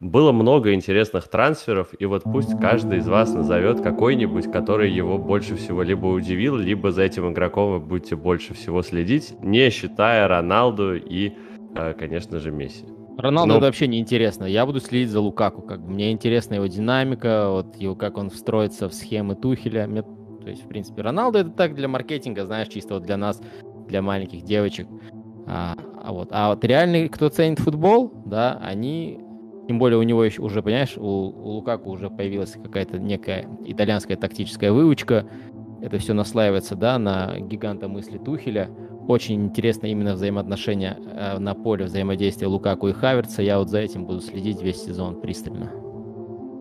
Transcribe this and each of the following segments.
было много интересных трансферов, и вот пусть каждый из вас назовет какой-нибудь, который его больше всего либо удивил, либо за этим игроком вы будете больше всего следить, не считая Роналду и, э, конечно же, Месси. Роналду Но... это вообще не интересно. Я буду следить за Лукаку. Как бы. Мне интересна его динамика, вот его, как он встроится в схемы Тухеля. Мне, то есть, в принципе, Роналду это так для маркетинга, знаешь, чисто вот для нас, для маленьких девочек. А, а вот, а вот реальный, кто ценит футбол, да, они тем более у него еще уже, понимаешь, у, у Лукаку уже появилась какая-то некая итальянская тактическая выучка. Это все наслаивается, да, на гиганта мысли Тухеля. Очень интересно именно взаимоотношения э, на поле взаимодействия Лукаку и Хаверца. Я вот за этим буду следить весь сезон пристально.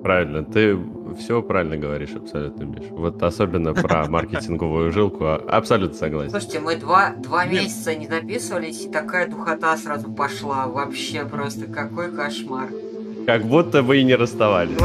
Правильно, ты все правильно говоришь абсолютно, Миш. Вот особенно про маркетинговую жилку, а, абсолютно согласен. Слушайте, мы два, два месяца не записывались, и такая духота сразу пошла. Вообще просто какой кошмар. Как будто вы и не расставались.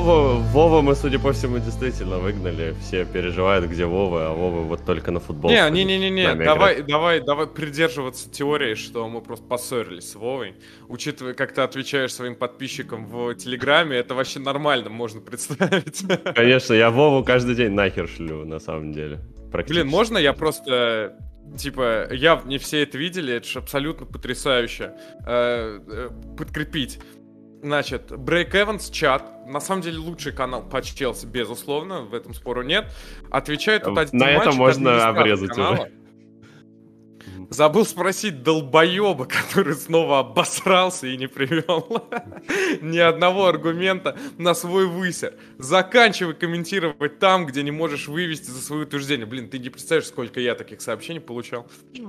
Вова, Вова мы, судя по всему, действительно выгнали. Все переживают, где Вова, а Вова вот только на футбол. Не, не, не, не, не. Давай, давай, давай придерживаться теории, что мы просто поссорились с Вовой. Учитывая, как ты отвечаешь своим подписчикам в Телеграме, это вообще нормально, можно представить. Конечно, я Вову каждый день нахер шлю, на самом деле. Блин, можно я просто Типа, я не все это видели, это же абсолютно потрясающе. Э, э, подкрепить. Значит, Брейк Эванс, чат, на самом деле лучший канал по Челси, безусловно, в этом спору нет. Отвечает тут один На это можно обрезать канала. уже. Забыл спросить долбоеба, который снова обосрался и не привел ни одного аргумента на свой высер. Заканчивай комментировать там, где не можешь вывести за свое утверждение. Блин, ты не представляешь, сколько я таких сообщений получал.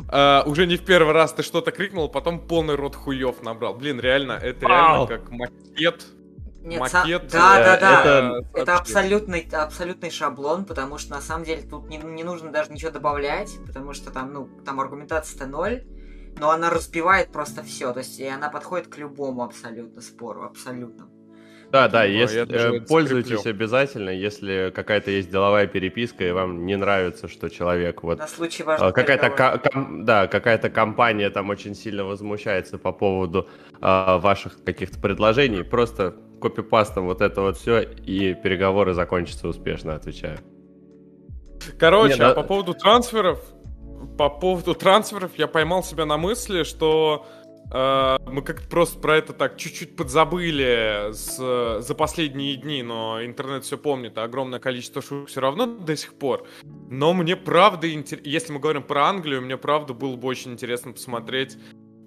А, уже не в первый раз ты что-то крикнул, потом полный рот хуев набрал. Блин, реально, это реально как макет нет, макет. Да, да, да. Это, это абсолютный, абсолютный шаблон, потому что на самом деле тут не, не нужно даже ничего добавлять, потому что там, ну, там аргументация-то ноль, но она разбивает просто все. То есть и она подходит к любому абсолютно спору, абсолютно. Да, да, если, э, пользуйтесь обязательно, если какая-то есть деловая переписка, и вам не нравится, что человек вот... На случай э, какая-то ком, Да, какая-то компания там очень сильно возмущается по поводу э, ваших каких-то предложений, просто копипастом вот это вот все, и переговоры закончатся успешно, отвечаю. Короче, Не, а да... по поводу трансферов, по поводу трансферов я поймал себя на мысли, что мы как-то просто про это так чуть-чуть подзабыли с, за последние дни, но интернет все помнит, а огромное количество шуток все равно до сих пор. Но мне правда, если мы говорим про Англию, мне правда было бы очень интересно посмотреть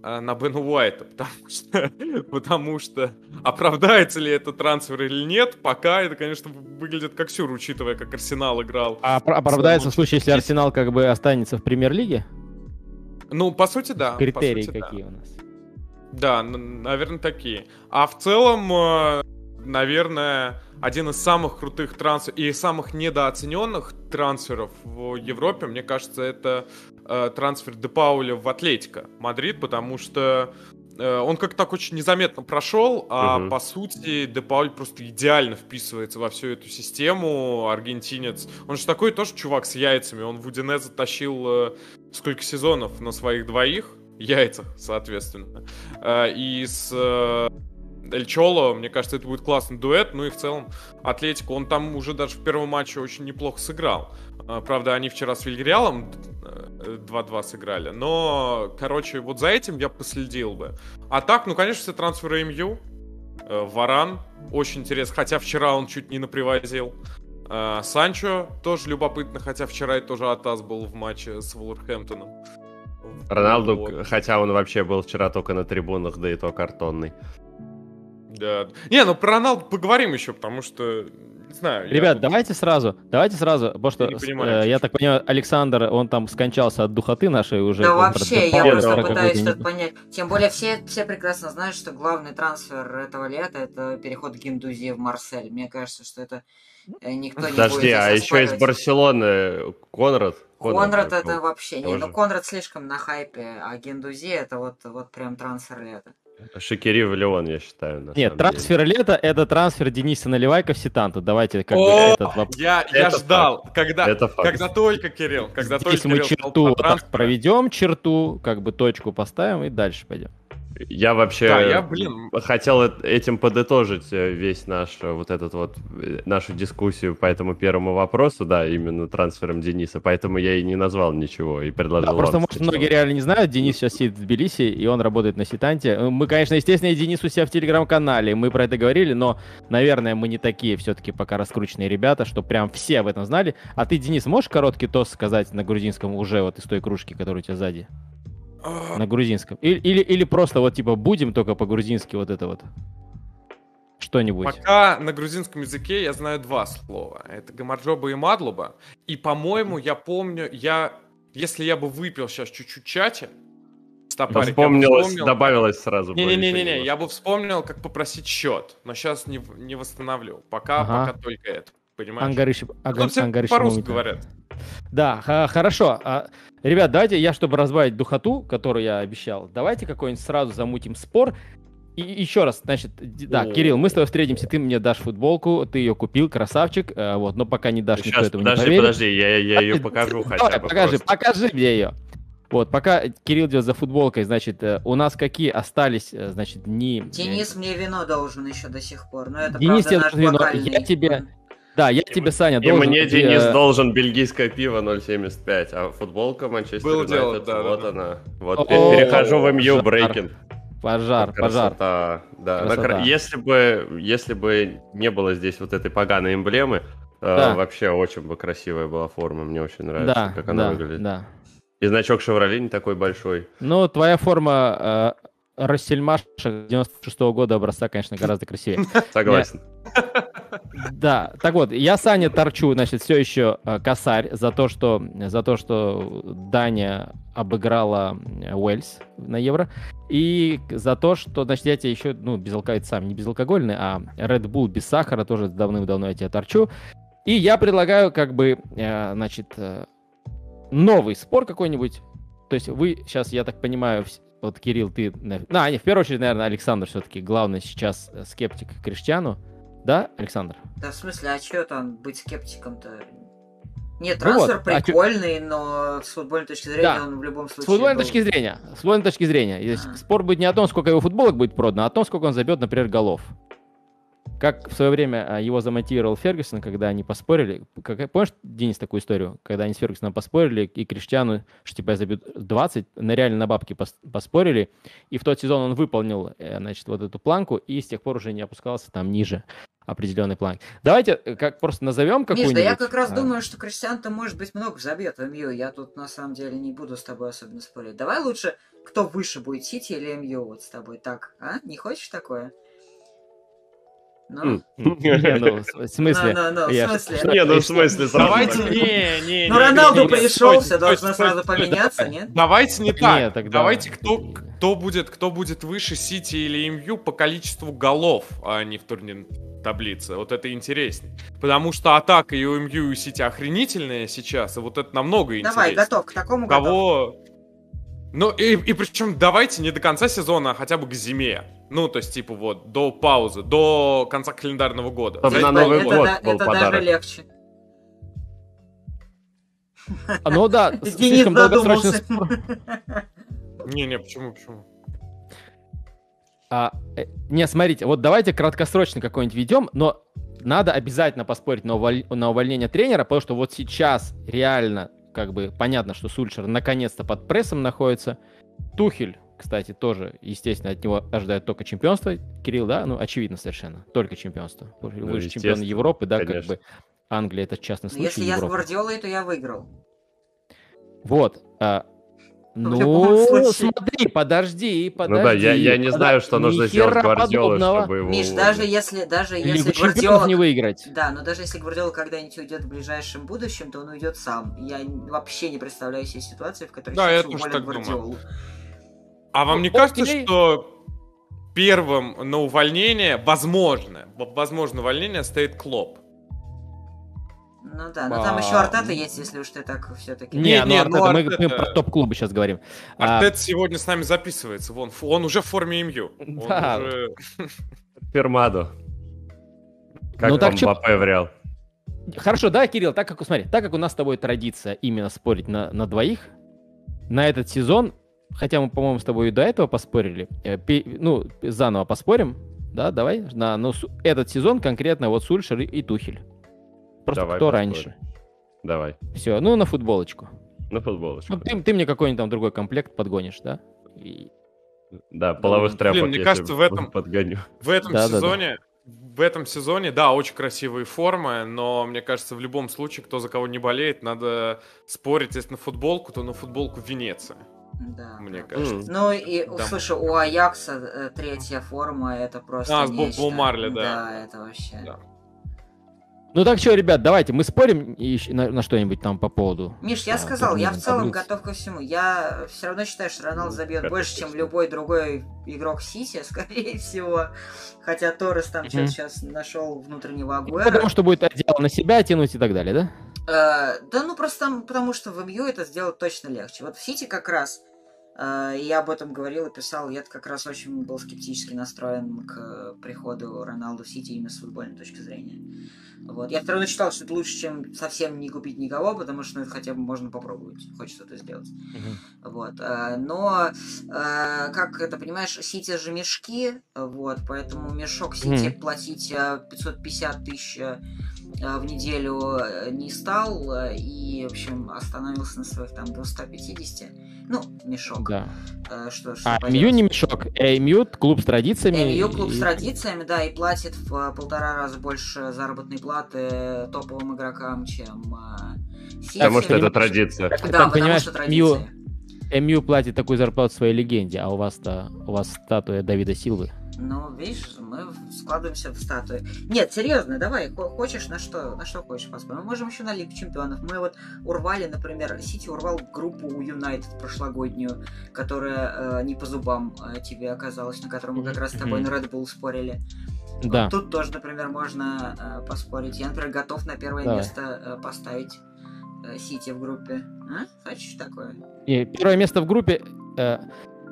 Э, на Бена Уайта, потому что, потому что оправдается ли это трансфер или нет, пока это, конечно, выглядит как сюр, учитывая, как Арсенал играл. А оправдается в случае, если Арсенал как бы останется в премьер-лиге? Ну, по сути, да. Критерии сути, какие да. у нас? Да, наверное, такие. А в целом, э, наверное, один из самых крутых трансферов и самых недооцененных трансферов в Европе, мне кажется, это э, трансфер Де Пауля в Атлетико Мадрид, потому что э, он как-то так очень незаметно прошел, а угу. по сути Де Пауль просто идеально вписывается во всю эту систему. Аргентинец. Он же такой тоже чувак с яйцами. Он в Удине затащил э, сколько сезонов на своих двоих яйцах, соответственно. Э, и с э, Эль Чоло, мне кажется, это будет классный дуэт. Ну и в целом Атлетико, он там уже даже в первом матче очень неплохо сыграл. А, правда, они вчера с Вильгреалом 2-2 э, сыграли. Но, короче, вот за этим я последил бы. А так, ну, конечно, все трансферы МЮ. Э, Варан, очень интересно. Хотя вчера он чуть не напривозил. Э, Санчо тоже любопытно, хотя вчера это тоже Атас был в матче с Вулверхэмптоном. Роналду, вот. хотя он вообще был вчера только на трибунах, да и то картонный. Да. Не, ну про Роналду поговорим еще, потому что не знаю. Ребят, я... давайте сразу, давайте сразу, потому что, я, понимаю, э, я так понимаю, Александр, он там скончался от духоты нашей уже. Да вообще, я просто пытаюсь что-то понять. Тем более все, все прекрасно знают, что главный трансфер этого лета это переход Гиндузи в Марсель. Мне кажется, что это э, никто не Подожди, будет а еще из Барселоны Конрад? Конрад, Конрад это вообще не, ну Конрад слишком на хайпе, а Гендузи это вот, вот прям трансфер лета. Шакири в Леон, я считаю. Нет, трансфер деле. лета — это трансфер Дениса Наливайка в Ситанту. Давайте как О, бы этот вопрос. Я, я ждал, факт. когда, это когда только Кирилл, когда Здесь только мы Кирилл черту так проведем, черту, как бы точку поставим и дальше пойдем. Я вообще да, я, блин... хотел этим подытожить э, весь наш э, вот этот вот э, нашу дискуссию по этому первому вопросу, да, именно трансфером Дениса, поэтому я и не назвал ничего и предложил. Да, просто может многие реально не знают, Денис сейчас сидит в Тбилиси и он работает на Ситанте. Мы, конечно, естественно, и Денис у себя в телеграм-канале, мы про это говорили, но, наверное, мы не такие все-таки пока раскрученные ребята, что прям все об этом знали. А ты, Денис, можешь короткий тост сказать на грузинском уже вот из той кружки, которая у тебя сзади? А. На грузинском. Или, или, или просто вот типа будем только по-грузински вот это вот. Что-нибудь. Пока на грузинском языке я знаю два слова. Это гамарджоба и мадлуба. И, по-моему, я помню, я... Если я бы выпил сейчас чуть-чуть чача, стопарик, Вспомнилось, вспомнил... добавилось сразу. Не-не-не, я бы вспомнил, как попросить счет, но сейчас не, не восстановлю. Пока, ага. пока только это. Понимаешь? Ангарыш... Ага, ну, Ангарыш... по-русски говорят. Да, хорошо. А, ребят, давайте я, чтобы разбавить духоту, которую я обещал, давайте какой-нибудь сразу замутим спор. И еще раз, значит, да, О. Кирилл, мы с тобой встретимся, ты мне дашь футболку, ты ее купил, красавчик, э, вот, но пока не дашь, Сейчас, никто этого подожди, не поверит. Подожди, я, я ее покажу хотя бы. Покажи, просто. покажи мне ее. Вот, пока Кирилл идет за футболкой, значит, э, у нас какие остались, э, значит, дни... Денис мне вино должен еще до сих пор, но это, Денис правда, наш вино, я тебе... Да, я тебе, Саня, и должен... И мне Денис должен бельгийское пиво 0,75, а футболка Манчестер Юнайтед, дело, да, вот да, она. Вот О, перехожу в МЮ брейкинг. Пожар, пожар. Да. Красота. Если бы, если бы не было здесь вот этой поганой эмблемы, э, да. вообще очень бы красивая была форма, мне очень нравится, да, как она да, выглядит. Да. И значок Шевроле не такой большой. Ну, твоя форма э, Рассельмаша 96 -го года образца, конечно, гораздо красивее. Согласен. Да, так вот, я Саня торчу, значит, все еще э, косарь за то, что, за то, что Дания обыграла э, Уэльс на Евро, и за то, что, значит, я тебе еще, ну, безалкоголь сам, не безалкогольный, а Red Bull без сахара тоже давным-давно я тебя торчу. И я предлагаю, как бы, э, значит, новый спор какой-нибудь. То есть вы сейчас, я так понимаю, вот, Кирилл, ты... Ну, не, в первую очередь, наверное, Александр все-таки главный сейчас скептик Криштиану. Да, Александр? Да, в смысле, а что там быть скептиком-то? Нет, трансфер ну вот, а прикольный, а но с футбольной точки зрения да. он в любом случае. С футбольной был... точки зрения. С футбольной точки зрения. А. Спор будет не о том, сколько его футболок будет продано, а о том, сколько он забьет, например, голов. Как в свое время а, его замотивировал Фергюсон, когда они поспорили. Как, помнишь, Денис, такую историю? Когда они с Фергюсоном поспорили, и Криштиану, что типа я забью 20, на реально на бабки поспорили. И в тот сезон он выполнил, э, значит, вот эту планку, и с тех пор уже не опускался там ниже определенной планки. Давайте э, как просто назовем какую-нибудь... Миш, да я как раз а... думаю, что Криштиан-то может быть много забьет в МЮ. Я тут на самом деле не буду с тобой особенно спорить. Давай лучше, кто выше будет, Сити или МЮ вот с тобой. Так, а? Не хочешь такое? Ну. Не, ну, в смысле? В смысле? Не, ну, в смысле? Давайте, не, не, Ну, Роналду пришел, все должно сразу поменяться, нет? Давайте не так. Давайте, кто, кто будет, кто будет выше Сити или МЮ по количеству голов, а не в турнирной таблице. Вот это интереснее. Потому что атака и у МЮ, и у Сити охренительная сейчас, и вот это намного интереснее. Давай, готов, к такому Кого... готов. Ну, и, и причем давайте не до конца сезона, а хотя бы к зиме. Ну, то есть, типа, вот, до паузы, до конца календарного года. Чтобы на Новый это, год это, был это подарок. даже легче. А, ну да, слишком долгосрочный Не-не, почему, почему? А, э, не, смотрите, вот давайте краткосрочно какой-нибудь ведем, но надо обязательно поспорить на, уволь... на увольнение тренера, потому что вот сейчас реально как бы понятно, что Сульшер наконец-то под прессом находится. Тухель, кстати, тоже, естественно, от него ожидают только чемпионства. Кирилл, да? Ну, очевидно совершенно. Только чемпионство. Ну, Вы же чемпион Европы, да, конечно. как бы. Англия это частный случай. Если Европа. я с Гвардиолой, то я выиграл. Вот. А, ну, смотри, подожди, подожди. Ну да, я, я не знаю, что нужно сделать Гвардиолу, чтобы его... Миш, даже если, даже если Гвардиола... не выиграть. Да, но даже если Гвардиола когда-нибудь уйдет в ближайшем будущем, то он уйдет сам. Я вообще не представляю себе ситуации, в которой да, тоже так Гвардиолу. Думаю. А вам не кажется, что первым на увольнение, возможно, возможно увольнение стоит Клоп? Ну да, но там еще Артета есть, если уж ты так все-таки... Не, ну Артета, ну, мы, мы про топ-клубы сейчас говорим. Артет а... сегодня с нами записывается, вон, он уже в форме МЮ. Да. Уже... Фермадо. Как ну, так Мбаппе в Реал? Хорошо, да, Кирилл, так как, смотри, так как у нас с тобой традиция именно спорить на, на двоих, на этот сезон, хотя мы, по-моему, с тобой и до этого поспорили, э, пи, ну, заново поспорим, да, давай, на, но этот сезон конкретно вот Сульшер и, и Тухель. Просто давай кто поспорим. раньше. Давай. Все, ну на футболочку. На футболочку. Ну, ты, ты мне какой-нибудь там другой комплект подгонишь, да? И... Да, половых ну, тряпок. Блин, мне кажется, в этом, подгоню. в этом да, сезоне, да, да. в этом сезоне, да, очень красивые формы, но мне кажется, в любом случае, кто за кого не болеет, надо спорить, если на футболку, то на футболку Венеция. Да. Мне кажется. Mm. Ну и, да. слушай, у Аякса э, третья форма, это просто А, с Боб Марли, да. Да, это вообще... Да. Ну так что, ребят, давайте мы спорим на, на что-нибудь там по поводу. Миш, я а, сказал, я в целом таблиц. готов ко всему. Я все равно считаю, что Роналд забьет больше, чем любой другой игрок Сити, скорее всего. Хотя Торрес там mm-hmm. что-то сейчас нашел внутреннего Агуэра. Потому что будет одеяло на себя тянуть и так далее, да? Э, да ну просто потому что в МЮ это сделать точно легче. Вот в Сити как раз я об этом говорил и писал, я как раз очень был скептически настроен к приходу Роналду в Сити именно с футбольной точки зрения. Вот. Я все равно считал, что это лучше, чем совсем не купить никого, потому что ну, хотя бы можно попробовать, хоть что-то сделать. Uh-huh. Вот. Э, но, э, как это, понимаешь, Сити же мешки, вот, поэтому мешок Сити uh-huh. платить 550 тысяч в неделю не стал, и, в общем, остановился на своих там 250. Ну, мешок. Да. Э, что, что а, МЮ не мешок, МЮ клуб с традициями. МЮ клуб и... с традициями, да, и платит в э, полтора раза больше заработной платы топовым игрокам, чем Сити. Потому что это традиция. Да, потому понимаешь, что традиция. МЮ, МЮ платит такую зарплату своей легенде, а у вас-то у вас статуя Давида Силвы. Ну, видишь, мы складываемся в статуи. Нет, серьезно, давай, хочешь на что, на что хочешь посмотрим. Мы можем еще на Лигу Чемпионов. Мы вот урвали, например, Сити урвал группу у Юнайтед прошлогоднюю, которая э, не по зубам э, тебе оказалась, на которой мы как раз с тобой на Red Bull спорили. Да. Вот тут тоже, например, можно э, поспорить. Я, например, готов на первое давай. место э, поставить э, Сити в группе. А? Хочешь такое? И первое место в группе...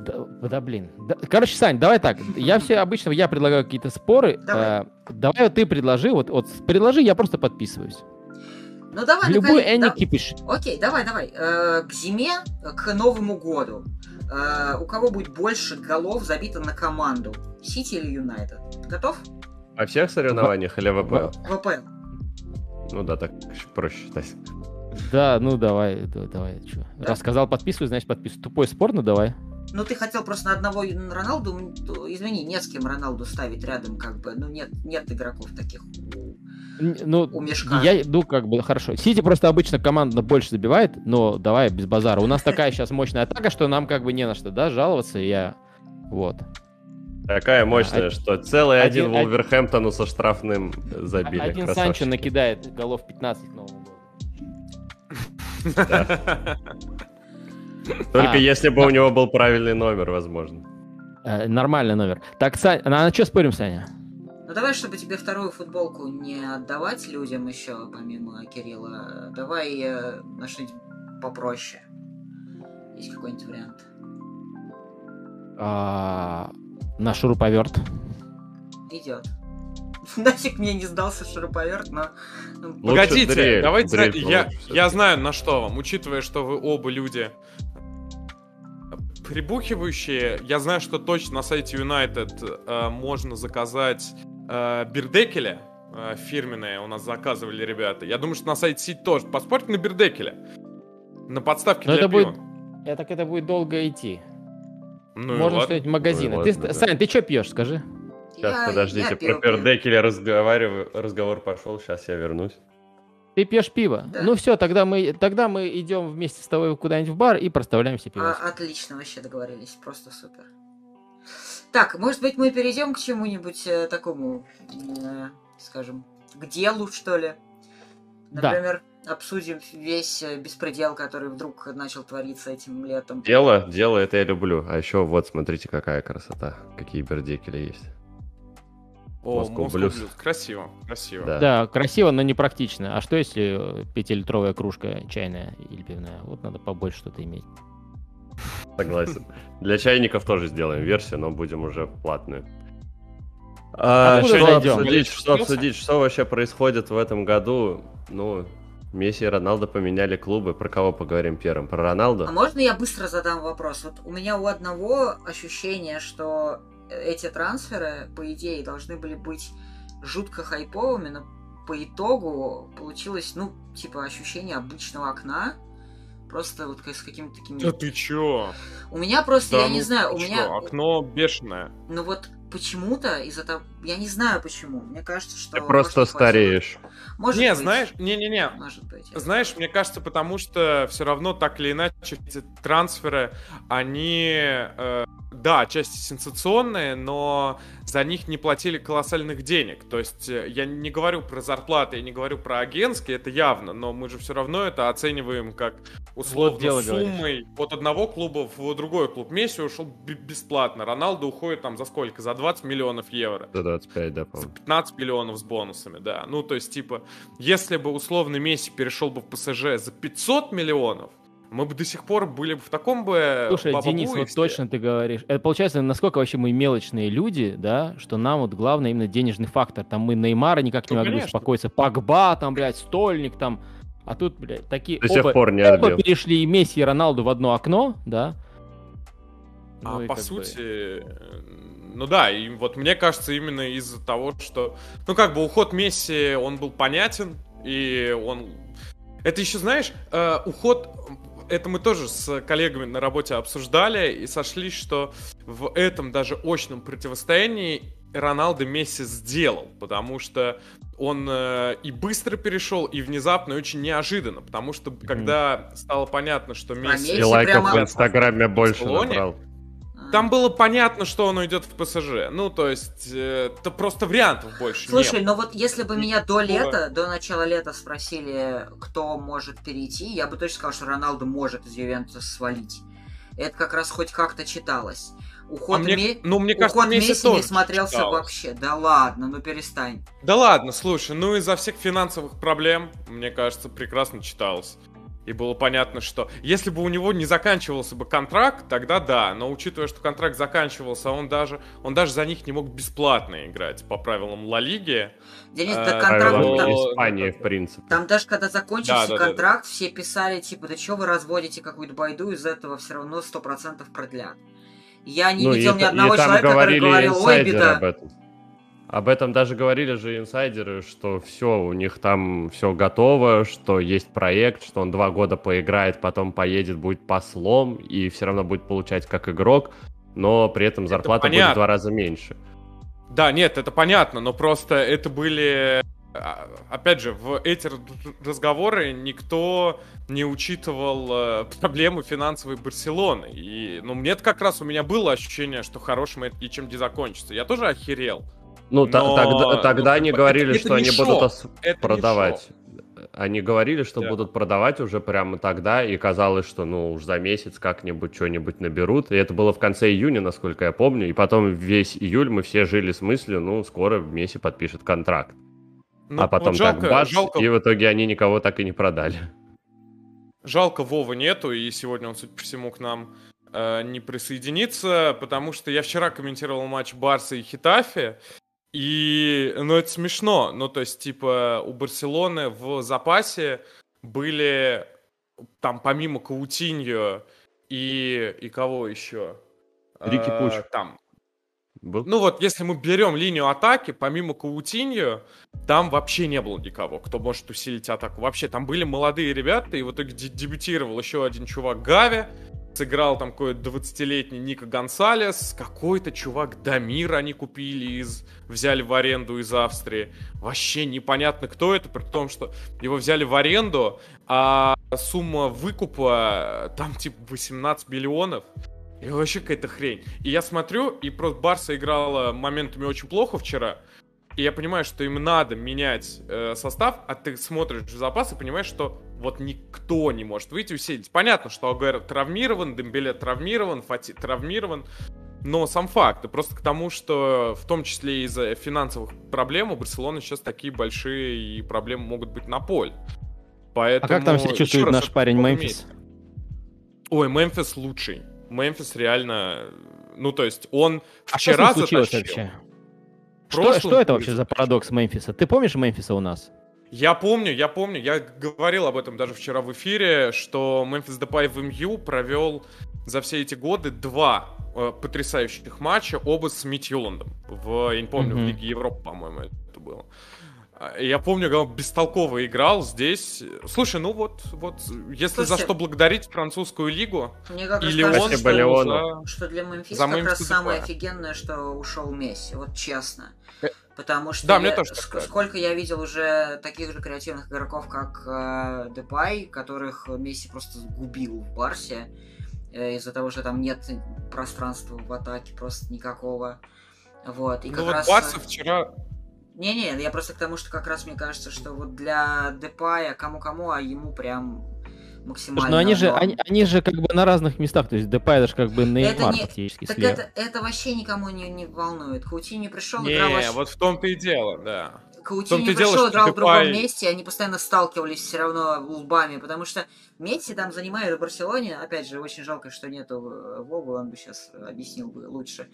Э да, да блин. Да, короче, Сань, давай так. Я все обычно я предлагаю какие-то споры. Давай, э, давай вот ты предложи. Вот, вот предложи, я просто подписываюсь. Ну давай, Любой Энни да... кипиш. Окей, давай, давай. Э, к зиме, к Новому году. Э, у кого будет больше голов забито на команду? Сити или Юнайтед? Готов? Во всех соревнованиях или ВПЛ? ВПЛ. Ну да, так проще считать. Да, ну давай, давай, давай. Что? Да. Рассказал, подписывай, значит подписывай. Тупой спор, ну давай. Ну, ты хотел просто на одного Роналду, извини, не с кем Роналду ставить рядом, как бы, ну, нет, нет игроков таких ну, у Мешка. Я, ну, как бы, хорошо. Сити просто обычно команда больше забивает, но давай без базара. У нас такая сейчас мощная атака, что нам как бы не на что, да, жаловаться, я, вот. Такая мощная, а, что целый один, один Вулверхэмптону со штрафным забили. Один Красавчик. Санчо накидает голов 15 к Новому году. Только а, если бы у него был правильный номер, возможно. Э, нормальный номер. Так, Саня, на, на что спорим, Саня? Ну давай, чтобы тебе вторую футболку не отдавать людям еще, помимо Кирилла, давай э, на что-нибудь попроще. Есть какой-нибудь вариант? А, на шуруповерт. Идет. Нафиг мне не сдался шуруповерт, но... Ну, Погодите, дрель, давайте... Дрель я, я знаю, на что вам. Учитывая, что вы оба люди прибухивающие. Я знаю, что точно на сайте United э, можно заказать э, Бердекеля. Э, фирменные у нас заказывали ребята. Я думаю, что на сайте Сити тоже. Поспорьте на Бердекеля. На подставке Но для это пива. Будет... Я так это будет долго идти. Ну, Можно что-нибудь магазины. Ну, ты, да. Сань, ты что пьешь, скажи? Сейчас, я, подождите, я про Бердекеля разговариваю, разговор пошел, сейчас я вернусь. Ты пьешь пиво? Да. Ну все, тогда мы, тогда мы идем вместе с тобой куда-нибудь в бар и проставляемся пиво. А, отлично, вообще договорились, просто супер. Так, может быть, мы перейдем к чему-нибудь э, такому, э, скажем, к делу, что ли? Например, да. обсудим весь э, беспредел, который вдруг начал твориться этим летом. Дело, дело это я люблю. А еще вот, смотрите, какая красота, какие бердекели есть. О, Moscow Blues. Blues. Красиво, красиво. Да. да, красиво, но не практично. А что если пятилитровая кружка чайная или пивная? Вот надо побольше что-то иметь. Согласен. Для чайников тоже сделаем версию, но будем уже платную. А, что, обсудить, что обсудить, что вообще происходит в этом году? Ну, Месси и Роналдо поменяли клубы. Про кого поговорим первым? Про Роналду? А можно я быстро задам вопрос? Вот у меня у одного ощущение, что эти трансферы, по идее, должны были быть жутко хайповыми, но по итогу получилось, ну, типа, ощущение обычного окна, Просто вот с какими-то такими... Да ты чё? У меня просто, да, я ну, не знаю, у чё? меня... Окно бешеное. Ну вот почему-то из-за того... Я не знаю почему. Мне кажется, что... Ты просто стареешь. Может не, быть. знаешь, не-не-не. Может быть. Знаешь, мне кажется, потому что все равно так или иначе эти трансферы, они... Э, да, отчасти сенсационные, но за них не платили колоссальных денег. То есть э, я не говорю про зарплаты, я не говорю про агентские, это явно, но мы же все равно это оцениваем как условно вот дело суммой говоришь. от одного клуба в другой клуб. Месси ушел бесплатно, Роналду уходит там за сколько? За 20 миллионов евро. За 25, да, по-моему. 15 миллионов с бонусами, да. Ну, то есть, типа, если бы условно Месси перешел бы в ПСЖ за 500 миллионов, мы бы до сих пор были бы в таком бы... Слушай, Денис, вот точно ты говоришь. Это получается, насколько вообще мы мелочные люди, да, что нам вот главное именно денежный фактор. Там мы Неймара никак не ну, могли конечно. успокоиться. Пагба, там, блядь, Стольник, там. А тут, блядь, такие... До оба, сих пор не оба перешли и Месси, и Роналду в одно окно, да. Ну, а по сути... Бы... Ну да, и вот мне кажется, именно из-за того, что... Ну как бы уход Месси, он был понятен, и он... Это еще, знаешь, э, уход это мы тоже с коллегами на работе обсуждали и сошлись, что в этом даже очном противостоянии Роналдо Месси сделал, потому что он э, и быстро перешел, и внезапно, и очень неожиданно, потому что когда стало понятно, что Месси... И лайков в Инстаграме больше набрал. Там было понятно, что он уйдет в ПСЖ. Ну, то есть, э, это просто вариантов больше Слушай, нет. ну вот если бы меня до лета, до начала лета спросили, кто может перейти, я бы точно сказал, что Роналду может из Ювентуса свалить. Это как раз хоть как-то читалось. Уход, а мне, Ме... ну, мне кажется, Уход Месси не смотрелся читалось. вообще. Да ладно, ну перестань. Да ладно, слушай, ну из-за всех финансовых проблем, мне кажется, прекрасно читалось. И было понятно, что если бы у него не заканчивался бы контракт, тогда да. Но учитывая, что контракт заканчивался, он даже, он даже за них не мог бесплатно играть по правилам Ла Лиги. Денис, да э, контракт... Там, Испании, в принципе. Там даже когда закончился да, да, контракт, да, все писали, типа, да что вы разводите какую-то байду, из этого все равно 100% продлят. Я не ну, видел и, ни одного человека, который говорил, ой, беда. Об этом. Об этом даже говорили же инсайдеры, что все, у них там все готово, что есть проект, что он два года поиграет, потом поедет, будет послом и все равно будет получать как игрок, но при этом зарплата будет в два раза меньше. Да, нет, это понятно, но просто это были... А, опять же, в эти разговоры никто не учитывал э, проблемы финансовой Барселоны. И, ну, мне как раз у меня было ощущение, что хорошим это ничем не закончится. Я тоже охерел. Ну, Но... тогда, тогда ну, они говорили, это, что это они шок. будут это продавать. Они говорили, что да. будут продавать уже прямо тогда, и казалось, что ну уж за месяц как-нибудь что-нибудь наберут. И это было в конце июня, насколько я помню. И потом весь июль мы все жили с мыслью, ну, скоро Месси подпишет контракт. Ну, а потом вот жалко, так бац, жалко... и в итоге они никого так и не продали. Жалко Вова нету, и сегодня он, судя по всему, к нам э, не присоединится, потому что я вчера комментировал матч Барса и Хитафи, и, ну, это смешно. Ну, то есть, типа, у Барселоны в запасе были там помимо Каутиньо и, и кого еще? Рики Пуч. А, там. Был? Ну вот, если мы берем линию атаки, помимо Каутиньо, там вообще не было никого, кто может усилить атаку. Вообще, там были молодые ребята, и в итоге дебютировал еще один чувак Гави, сыграл там какой-то 20-летний Ника Гонсалес, какой-то чувак Дамир они купили из... взяли в аренду из Австрии. Вообще непонятно, кто это, при том, что его взяли в аренду, а сумма выкупа там типа 18 миллионов. И вообще какая-то хрень. И я смотрю, и просто Барса играла моментами очень плохо вчера. И я понимаю, что им надо менять э, состав, а ты смотришь в запас и понимаешь, что вот никто не может выйти усилить. Понятно, что Агуэро травмирован, Дембеле травмирован, Фати травмирован. Но сам факт, и просто к тому, что в том числе из-за финансовых проблем у Барселоны сейчас такие большие проблемы могут быть на поле. Поэтому... А как там себя чувствует наш парень Мемфис? Ой, Мемфис лучший. Мемфис реально... Ну, то есть он а вчера что затащил. вообще? Что, что это вообще за парадокс Мемфиса? Ты помнишь Мемфиса у нас? Я помню, я помню, я говорил об этом даже вчера в эфире, что Мемфис Депай в МЮ провел за все эти годы два э, потрясающих матча, оба с Митьюландом. В, я не помню, mm-hmm. в Лиге Европы, по-моему, это было. А, я помню, как он бестолково играл здесь. Слушай, ну вот, вот, если Слушайте, за что благодарить французскую лигу, мне как или он, что, за... что для Мемфиса за как раз самое офигенное, что ушел Месси, вот честно. Э, Потому что да, я, мне тоже ск- сколько я видел уже таких же креативных игроков, как э, Депай, которых Месси просто губил в Барсе э, из-за того, что там нет пространства в атаке просто никакого. Вот. И ну как вот раз... Барса вчера не-не, я просто к тому, что как раз мне кажется, что вот для Депая кому-кому, а ему прям максимально. Но они же, они, они же как бы на разных местах, то есть Депай это же как бы Неймар не... фактически Так это, это вообще никому не, не волнует. Каутини пришел, не, играл... Не, вот в том-то и дело, да. Каутини пришел, дело, играл Депай... в другом месте, они постоянно сталкивались все равно лбами, потому что Месси там занимает в Барселоне, опять же, очень жалко, что нету Вогу, он бы сейчас объяснил бы лучше.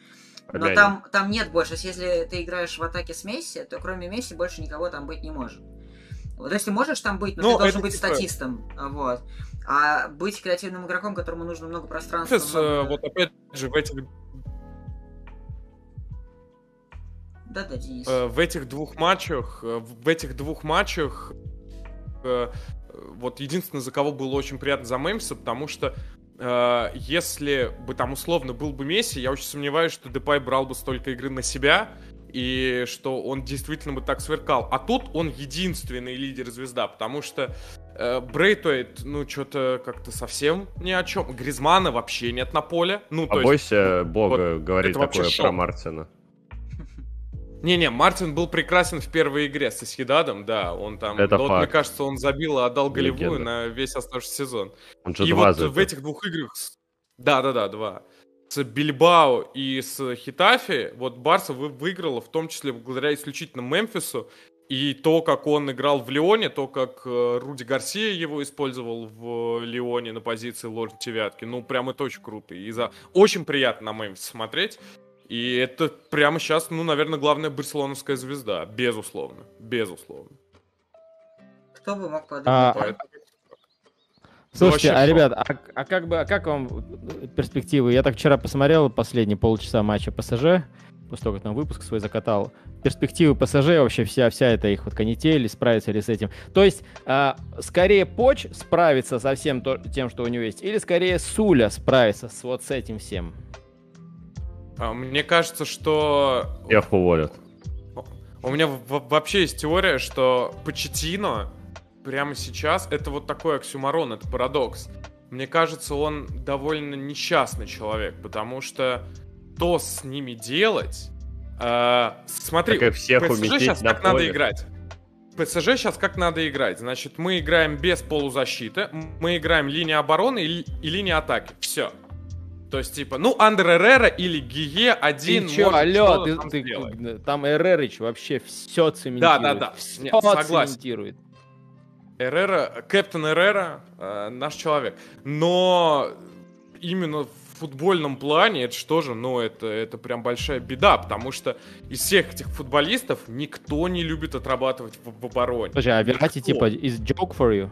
Но там, там нет больше. Если ты играешь в атаке с Месси, то кроме Месси больше никого там быть не может. Вот если можешь там быть, но ну, ты должен быть статистом. Вот. А быть креативным игроком, которому нужно много пространства. Сейчас, много... вот опять же, в этих да, да, Денис. Э, в этих двух матчах, э, в этих двух матчах, э, вот единственное, за кого было очень приятно за Мемфиса, потому что э, если бы там условно был бы Месси, я очень сомневаюсь, что Депай брал бы столько игры на себя, и что он действительно бы так сверкал. А тут он единственный лидер-звезда, потому что э, Брейтуэйт, ну, что-то как-то совсем ни о чем. Гризмана вообще нет на поле. Ну, то Побойся есть, бога вот, говорить такое про Мартина. Не-не, Мартин был прекрасен в первой игре с Исхидадом, да, он там, Это ну, вот, мне кажется, он забил и отдал голевую на весь оставшийся сезон. Он и вот в этих двух играх, да-да-да, два, с Бильбао и с Хитафи, вот Барса выиграла, в том числе благодаря исключительно Мемфису, и то, как он играл в Лионе, то, как э, Руди Гарсия его использовал в Лионе на позиции лорд девятки, ну, прям это очень круто. И за... очень приятно на Мемфис смотреть. И это прямо сейчас, ну, наверное, главная барселоновская звезда. Безусловно. Безусловно. Кто бы мог подумать? А... Поэтому... Слушайте, ну, а, ребят, а, а как бы, а как вам перспективы? Я так вчера посмотрел последние полчаса матча ПСЖ, после того, как там выпуск свой закатал. Перспективы ПСЖ, вообще вся, вся эта их вот канитель, справится ли с этим. То есть, а, скорее Поч справится со всем то, тем, что у него есть, или скорее Суля справится с вот с этим всем? А, мне кажется, что... Их уволят. У меня вообще есть теория, что Почетино прямо сейчас это вот такой оксюмарон, это парадокс. Мне кажется, он довольно несчастный человек, потому что то с ними делать... Э, смотри, как всех ПСЖ сейчас как поле. надо играть. ПСЖ сейчас как надо играть. Значит, мы играем без полузащиты, мы играем линия обороны и, и линия атаки. Все. То есть, типа, ну, Андер Эррера или Гие один ты чё, может алло, ты, там, ты, там Эрерич вообще все цементирует. Да, да, да. Все Нет, согласен. цементирует. Эррера, Кэптен Эррера, э, наш человек. Но именно в футбольном плане это что же, ну, это, это прям большая беда, потому что из всех этих футболистов никто не любит отрабатывать в, в обороне. Слушай, а Верати типа из joke for you?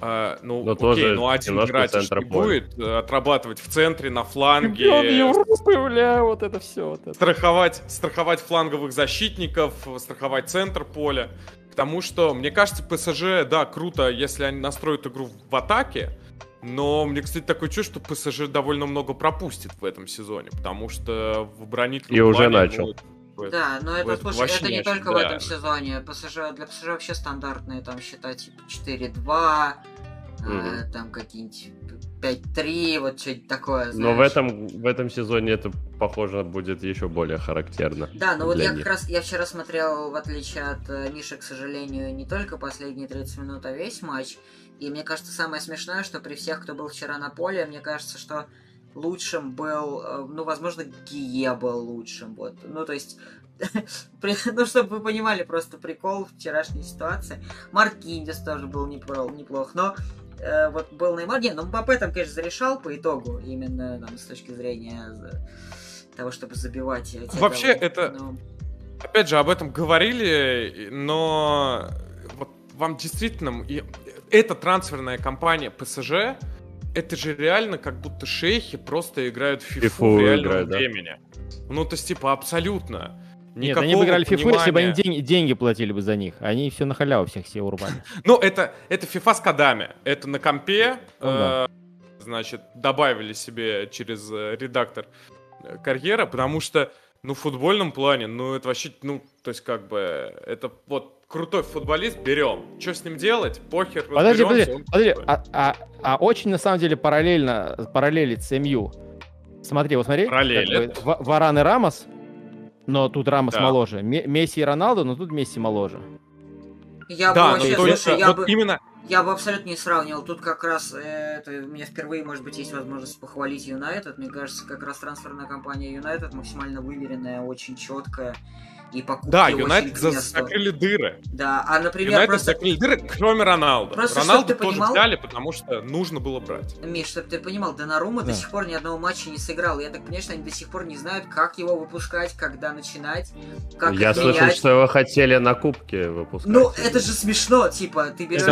А, ну, Но окей, тоже ну один играть не будет э, отрабатывать в центре, на фланге. бля, вот это все. Вот это. Страховать, страховать фланговых защитников, страховать центр поля. Потому что, мне кажется, ПСЖ, да, круто, если они настроят игру в атаке, но мне, кстати, такое чувство, что ПСЖ довольно много пропустит в этом сезоне, потому что в оборонительном И уже начал. Ну, да, но это, слушай, это не только да. в этом сезоне. ПСЖ, для ПСЖ вообще стандартные, там, считать, типа, 4-2, mm а, там какие-нибудь 5-3, вот что-нибудь такое. Знаешь. Но в этом, в этом сезоне это, похоже, будет еще более характерно. Да, но вот я них. как раз, я вчера смотрел, в отличие от э, Миши, к сожалению, не только последние 30 минут, а весь матч. И мне кажется, самое смешное, что при всех, кто был вчера на поле, мне кажется, что лучшим был, э, ну, возможно, Гие был лучшим, вот. Ну, то есть, ну, чтобы вы понимали просто прикол вчерашней ситуации. Марк Киндис тоже был неплох, но э, вот был Неймар, не, ну, Мбаппе там, конечно, зарешал по итогу, именно там, с точки зрения того, чтобы забивать. Вообще, того, это... Но... Опять же, об этом говорили, но вот вам действительно... Эта трансферная компания ПСЖ, это же реально как будто шейхи просто играют в фифу в реальном играют, времени. Да. Ну, то есть, типа, абсолютно. Нет, они бы играли в фифу, если бы они деньги, деньги платили бы за них. Они все на халяву всех все урбали. Ну, это, это FIFA с кодами. Это на компе, ну э, значит, добавили себе через э, редактор э, карьера, потому что, ну, в футбольном плане, ну, это вообще, ну, то есть, как бы, это вот крутой футболист, берем. Что с ним делать? Похер, Подожди, подожди, подожди. А, а, а очень, на самом деле, параллельно, параллелит с МЮ. Смотри, вот смотри. Параллелит. Варан и Рамос, но тут Рамос да. моложе. Месси и Роналдо, но тут Месси моложе. Я да, бы вообще, ну, слушай, я вот бы... именно я бы абсолютно не сравнивал. Тут как раз э, это у меня впервые, может быть, есть возможность похвалить Юнайтед. Мне кажется, как раз трансферная компания Юнайтед максимально выверенная, очень четкая и покупки Да, Юнайтед закрыли дыры. Да, а, например, Юнайтед просто... закрыли дыры, кроме Роналду. Просто, Роналду тоже понимал... взяли, потому что нужно было брать. Миш, чтобы ты понимал, Донарума да. до сих пор ни одного матча не сыграл. Я так понимаю, что они до сих пор не знают, как его выпускать, когда начинать, как Я слышал, что его хотели на кубке выпускать. Ну, это же смешно, типа, ты берешь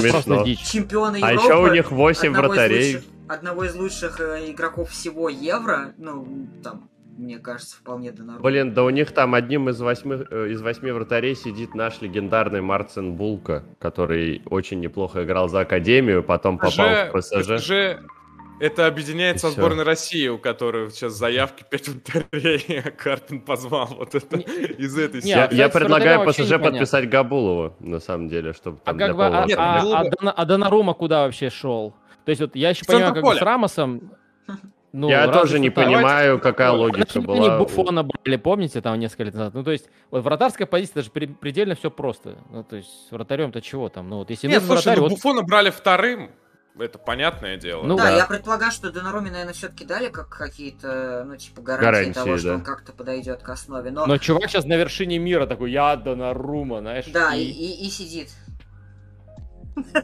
чемпиона Европы. А еще у них 8 вратарей. Из лучших, одного из лучших э, игроков всего Евро, ну, там, мне кажется, вполне до нормально. Блин, да у них там одним из восьми, э, из восьми вратарей сидит наш легендарный Марцин Булка, который очень неплохо играл за Академию, потом попал же, в ПСЖ. Же это объединяется со сборной России, у которой сейчас заявки 5 вратарей, а Карпин позвал вот это не, из этой не, я, я предлагаю ПСЖ подписать Габулова, на самом деле, чтобы а там а, как бы, а, Нет, а, а, а, а Донарума куда вообще шел? То есть вот я еще понимаю, как с Рамосом ну, я тоже не понимаю, какая логика была. Они Буфона брали, помните, там несколько лет назад? Ну, то есть, вот вратарская позиция, даже при, предельно все просто. Ну, то есть, вратарем-то чего там? Ну, вот если Нет, слушай, вратарь, ну, вот... Буфона брали вторым, это понятное дело. Ну, да, да, я предполагаю, что Донаруме, наверное, все-таки дали как какие-то, ну, типа, гарантии, гарантии того, да. что он как-то подойдет к основе. Но... Но чувак сейчас на вершине мира такой, я Донарума, знаешь. Да, и, и, и сидит.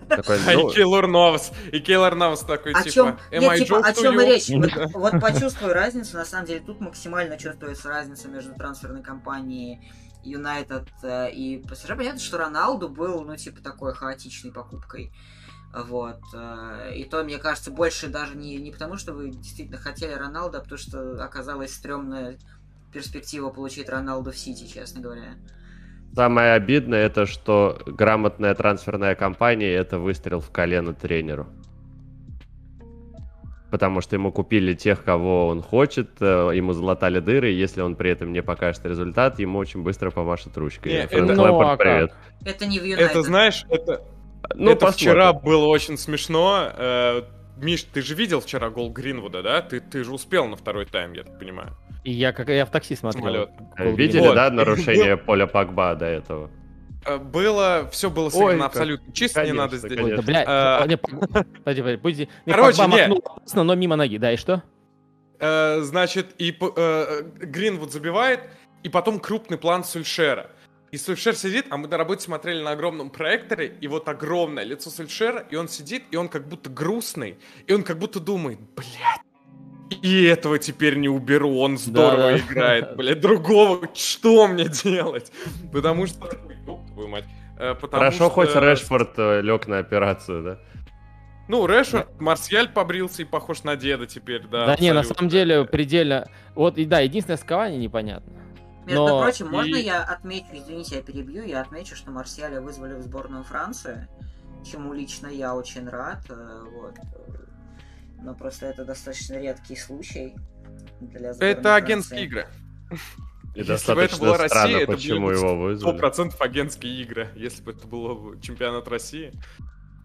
Такой, ну... И Кейлор Новос. И Кейлор Новос такой, о типа, чем... Нет, типа, о чем и речь? Вот, вот почувствую разницу. На самом деле, тут максимально чувствуется разница между трансферной компанией Юнайтед э, и ПСЖ. Понятно, что Роналду был, ну, типа, такой хаотичной покупкой. Вот. Э, и то, мне кажется, больше даже не, не потому, что вы действительно хотели Роналда, а потому что оказалась стрёмная перспектива получить Роналду в Сити, честно говоря. Самое обидное, это что грамотная трансферная компания — это выстрел в колено тренеру. Потому что ему купили тех, кого он хочет, э, ему залатали дыры, и если он при этом не покажет результат, ему очень быстро помашет ручкой. Не, это, ну, а привет. Это не в Юнайтед. Это, знаешь, это, ну, это вчера было очень смешно. Э, Миш, ты же видел вчера гол Гринвуда, да? Ты, ты же успел на второй тайм, я так понимаю. И я, как, я в такси смотрел. Самолет. Видели, вот. да, нарушение поля Погба до этого? Э, было, все было сыграно абсолютно чисто, конечно, не надо здесь. Ой, да, блядь, а... не, подожди, подожди, Короче, не. Махнул, но мимо ноги, да, и что? А, значит, и э, Гринвуд забивает, и потом крупный план Сульшера. И Сульшер сидит, а мы на работе смотрели на огромном проекторе, и вот огромное лицо Сульшера, и он сидит, и он как будто грустный, и он как будто думает, блядь, и этого теперь не уберу, он здорово да, играет, блядь, другого, что мне делать? Потому что... Твою мать. Э, потому Хорошо, что... хоть Решфорд э, лег на операцию, да? Ну, Решфорд, да. Марсиаль побрился и похож на деда теперь, да. Да абсолютно. не, на самом деле, предельно... Вот, и да, единственное скование непонятно. Между Но... прочим, можно и... я отмечу, извините, я перебью, я отмечу, что Марсиаля вызвали в сборную Франции, чему лично я очень рад. Э, вот но просто это достаточно редкий случай для Это агентские игры. И Если бы это была Россия, это почему его вызвали. 100% агентские игры, если бы это был чемпионат России.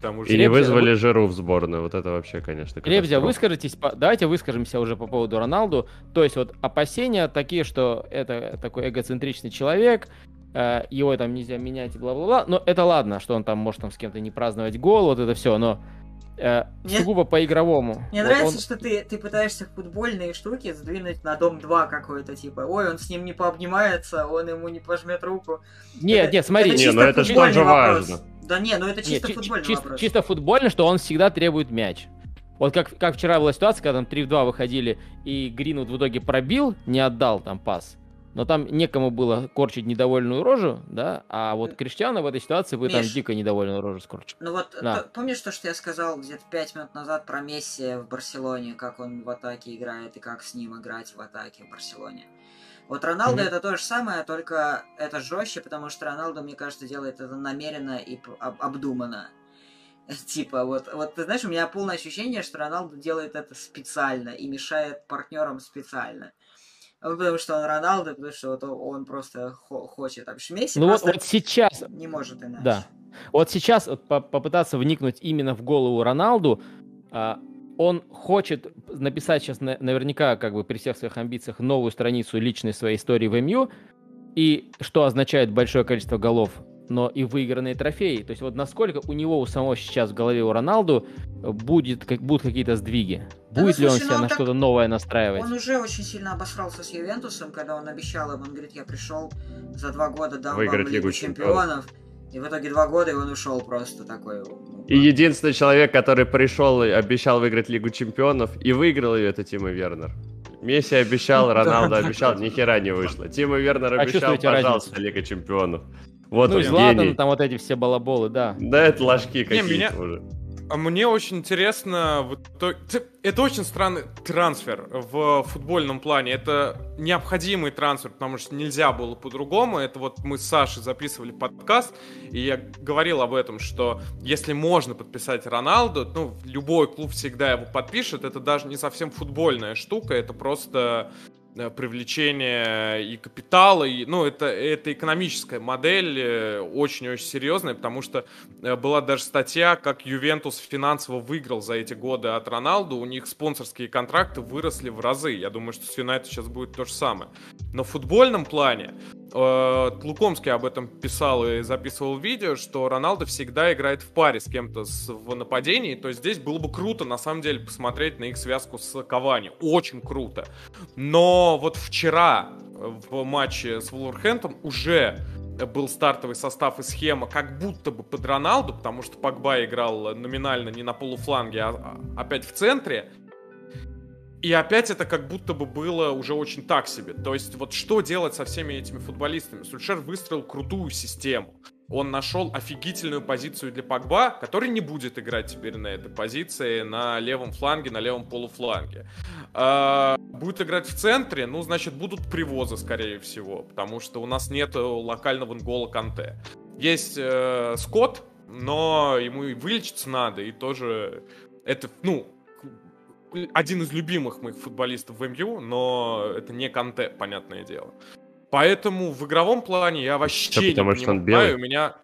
Там уже... И не вызвали Жиру в сборную. Вот это вообще, конечно, Ребзя, выскажитесь, по... давайте выскажемся уже по поводу Роналду. То есть вот опасения такие, что это такой эгоцентричный человек, э, его там нельзя менять и бла-бла-бла. Но это ладно, что он там может там с кем-то не праздновать гол, вот это все, но э, Мне... сугубо по-игровому. Мне вот нравится, он... что ты, ты пытаешься футбольные штуки сдвинуть на Дом 2 какой-то, типа, ой, он с ним не пообнимается, он ему не пожмет руку. Нет, это, нет, смотри. Это не, ну это же тоже важно. Да не, ну это чисто нет, футбольный чисто, вопрос. Чисто футбольно, что он всегда требует мяч. Вот как, как вчера была ситуация, когда там 3 в 2 выходили, и Гринвуд в итоге пробил, не отдал там пас. Но там некому было корчить недовольную рожу, да, а вот Криштиану в этой ситуации бы Миш, там дико недовольную рожу скорчил. Ну вот, да. помнишь то, что я сказал где-то 5 минут назад про Месси в Барселоне, как он в атаке играет и как с ним играть в атаке в Барселоне? Вот Роналдо mm-hmm. это то же самое, только это жестче, потому что Роналдо, мне кажется, делает это намеренно и об- обдуманно. Типа, вот, вот ты знаешь, у меня полное ощущение, что Роналду делает это специально и мешает партнерам специально. Ну, потому что он Роналду, потому что вот он просто хо- хочет. А Месси ну вот, вот сейчас... не может иначе. Да. Вот сейчас вот, по попытаться вникнуть именно в голову Роналду, а, он хочет написать сейчас на наверняка, как бы при всех своих амбициях, новую страницу личной своей истории в МЮ, и что означает большое количество голов но и выигранные трофеи. То есть вот насколько у него у самого сейчас в голове у Роналду будет, как, будут какие-то сдвиги? Да, будет ну, ли он себя ну, на так... что-то новое настраивать? Он уже очень сильно обосрался с Ювентусом, когда он обещал им, он говорит, я пришел за два года дам Выиграть вам Лигу чемпионов. И в итоге два года, и он ушел просто такой. Ну, и единственный человек, который пришел и обещал выиграть Лигу Чемпионов, и выиграл ее, это Тима Вернер. Месси обещал, Роналдо обещал, ни хера не вышло. Тима Вернер а обещал, пожалуйста, Лига Чемпионов. Вот ну, он, Златан, гений. там вот эти все балаболы, да. Да, это ложки какие-то меня... уже. А мне очень интересно, вот, это очень странный трансфер в футбольном плане. Это необходимый трансфер, потому что нельзя было по-другому. Это вот мы с Сашей записывали подкаст, и я говорил об этом, что если можно подписать Роналду, ну, любой клуб всегда его подпишет. Это даже не совсем футбольная штука, это просто привлечение и капитала, и, ну, это, это экономическая модель э, очень-очень серьезная, потому что э, была даже статья, как Ювентус финансово выиграл за эти годы от Роналду, у них спонсорские контракты выросли в разы, я думаю, что с Юнайтед сейчас будет то же самое. Но в футбольном плане э, Лукомский об этом писал и записывал видео, что Роналдо всегда играет в паре с кем-то в нападении, то здесь было бы круто, на самом деле, посмотреть на их связку с Кавани. Очень круто. Но вот вчера в матче с Вулверхэмптон уже был стартовый состав и схема как будто бы под Роналду, потому что Погба играл номинально не на полуфланге, а опять в центре. И опять это как будто бы было уже очень так себе. То есть вот что делать со всеми этими футболистами? Сульшер выстроил крутую систему. Он нашел офигительную позицию для Погба, который не будет играть теперь на этой позиции на левом фланге, на левом полуфланге. А, будет играть в центре, ну, значит, будут привозы, скорее всего, потому что у нас нет локального гола Канте. Есть э, Скотт, но ему и вылечиться надо, и тоже это, ну, один из любимых моих футболистов в МЮ, но это не Канте, понятное дело. Поэтому в игровом плане я вообще Что, не потому что он белый? у меня...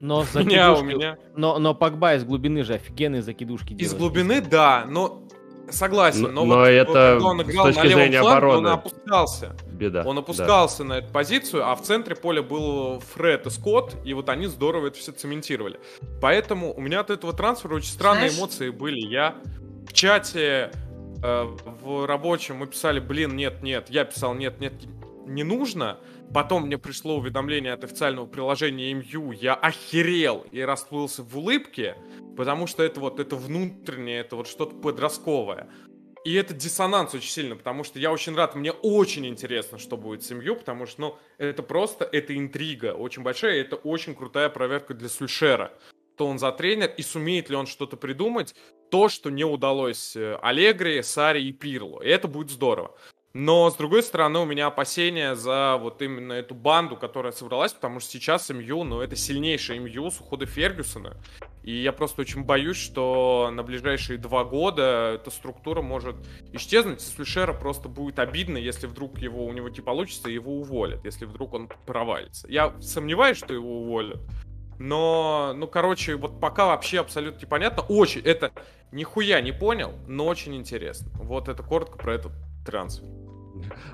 Но у меня, у меня... Но, но Погба из глубины же офигенные закидушки делает. Из глубины, да, но согласен, но, но вот это когда он играл с точки на левом фланге, обороны. он опускался. Беда. Он опускался да. на эту позицию, а в центре поля был Фред и Скотт, и вот они здорово это все цементировали. Поэтому у меня от этого трансфера очень странные Знаешь... эмоции были. Я в чате э, в рабочем мы писали, блин, нет, нет. Я писал, нет, нет, не нужно. Потом мне пришло уведомление от официального приложения МЮ. Я охерел и расплылся в улыбке, потому что это вот это внутреннее, это вот что-то подростковое. И это диссонанс очень сильно, потому что я очень рад, мне очень интересно, что будет с МЮ, потому что, ну, это просто, это интрига очень большая, это очень крутая проверка для Сульшера. Что он за тренер и сумеет ли он что-то придумать, то, что не удалось э, Аллегри, Сари и Пирлу. И это будет здорово. Но, с другой стороны, у меня опасения за вот именно эту банду, которая собралась, потому что сейчас МЮ, ну, это сильнейшая МЮ с ухода Фергюсона. И я просто очень боюсь, что на ближайшие два года эта структура может исчезнуть. И Слюшера просто будет обидно, если вдруг его, у него не получится, его уволят, если вдруг он провалится. Я сомневаюсь, что его уволят. Но, ну, короче, вот пока вообще абсолютно непонятно. Очень, это нихуя не понял, но очень интересно. Вот это коротко про этот трансфер.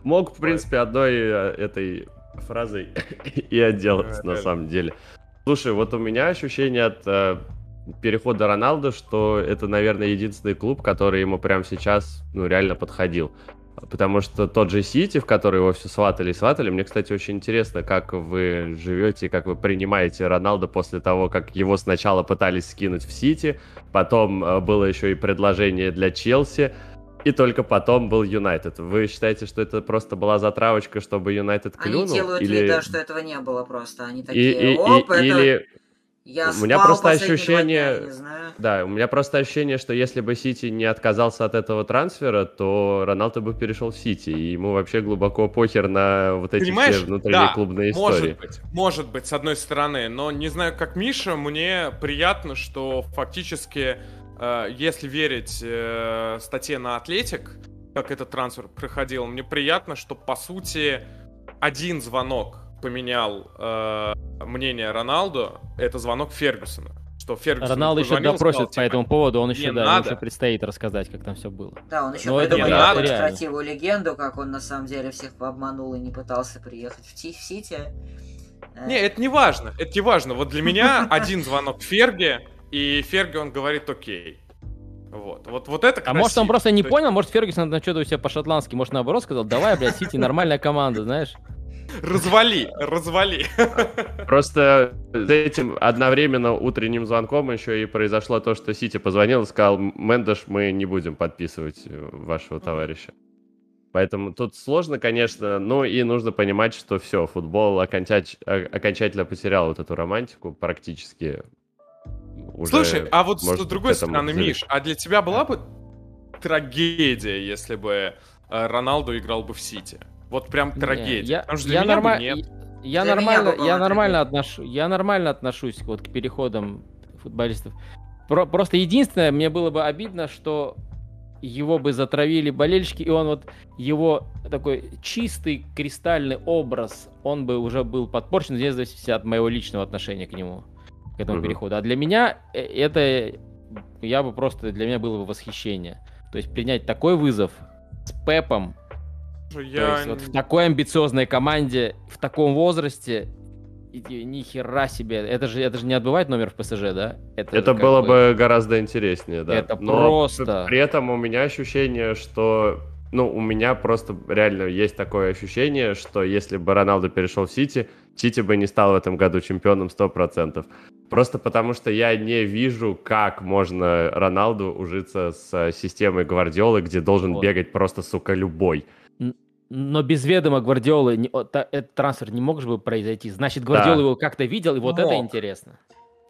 Мог, в принципе, одной э, этой фразой и отделаться, на самом деле. Слушай, вот у меня ощущение от э, перехода Роналду, что это, наверное, единственный клуб, который ему прямо сейчас, ну, реально подходил. Потому что тот же Сити, в который его все сватали и сватали, мне, кстати, очень интересно, как вы живете, как вы принимаете Роналду после того, как его сначала пытались скинуть в Сити, потом э, было еще и предложение для Челси, и только потом был Юнайтед. Вы считаете, что это просто была затравочка, чтобы Юнайтед клюнул? Они делают или... вид, да, что этого не было просто. Они такие, и, оп, и, это... Или я у меня просто ощущение, дня, не знаю. да, у меня просто ощущение, что если бы Сити не отказался от этого трансфера, то Роналдо бы перешел в Сити, и ему вообще глубоко похер на вот эти Понимаешь? все внутренние Да, клубные может истории. быть, может быть, с одной стороны, но не знаю, как Миша, мне приятно, что фактически, э, если верить э, статье на Атлетик, как этот трансфер проходил, мне приятно, что по сути один звонок поменял э, мнение Роналду, это звонок Фергюсона. Что Фергюсон Роналду еще допросит сказал, по типа, этому поводу, он еще, да, надо. еще предстоит рассказать, как там все было. Да, он еще это придумал административную легенду, как он на самом деле всех обманул и не пытался приехать в, Ти- в Сити. Э, Не, это не важно, это не важно. Вот для меня один звонок Ферги, и Ферги, он говорит окей. Вот, вот, вот это А может он красиво. просто не понял, может Фергюсон что-то у себя по-шотландски, может наоборот сказал, давай, блядь, Сити нормальная команда, знаешь. Развали, развали. Просто с этим одновременно утренним звонком еще и произошло то, что Сити позвонил и сказал, Мендеш, мы не будем подписывать вашего товарища. Поэтому тут сложно, конечно, ну и нужно понимать, что все, футбол окончач- окончательно потерял вот эту романтику практически. Уже Слушай, а вот с может другой к этому стороны, взялись. Миш, а для тебя была бы трагедия, если бы э, Роналду играл бы в Сити? Вот прям Не, трагедия. Я, Потому что для я меня бы норма- нет. Я нормально, я нормально отношу, я нормально отношусь вот к переходам футболистов. Про- просто единственное, мне было бы обидно, что его бы затравили болельщики, и он вот его такой чистый кристальный образ, он бы уже был подпорчен, вне зависимости от моего личного отношения к нему, к этому Мгм. переходу. А для меня э, это, я бы просто, для меня было бы восхищение. То есть принять такой вызов с Пепом, то Я... есть вот в такой амбициозной команде, в таком возрасте, и- и ни хера себе. Это же, это же не отбывать номер в ПСЖ, да? Это как было бы гораздо интереснее, да. Это Но просто. При этом у меня ощущение, что... Ну, у меня просто реально есть такое ощущение, что если бы Роналду перешел в Сити, Сити бы не стал в этом году чемпионом 100%. Просто потому что я не вижу, как можно Роналду ужиться с системой Гвардиолы, где должен Вот. бегать просто, сука, любой. Но без ведома Гвардиолы этот трансфер не мог же бы произойти. Значит, Гвардиола Да. его как-то видел, и вот это Мог. интересно.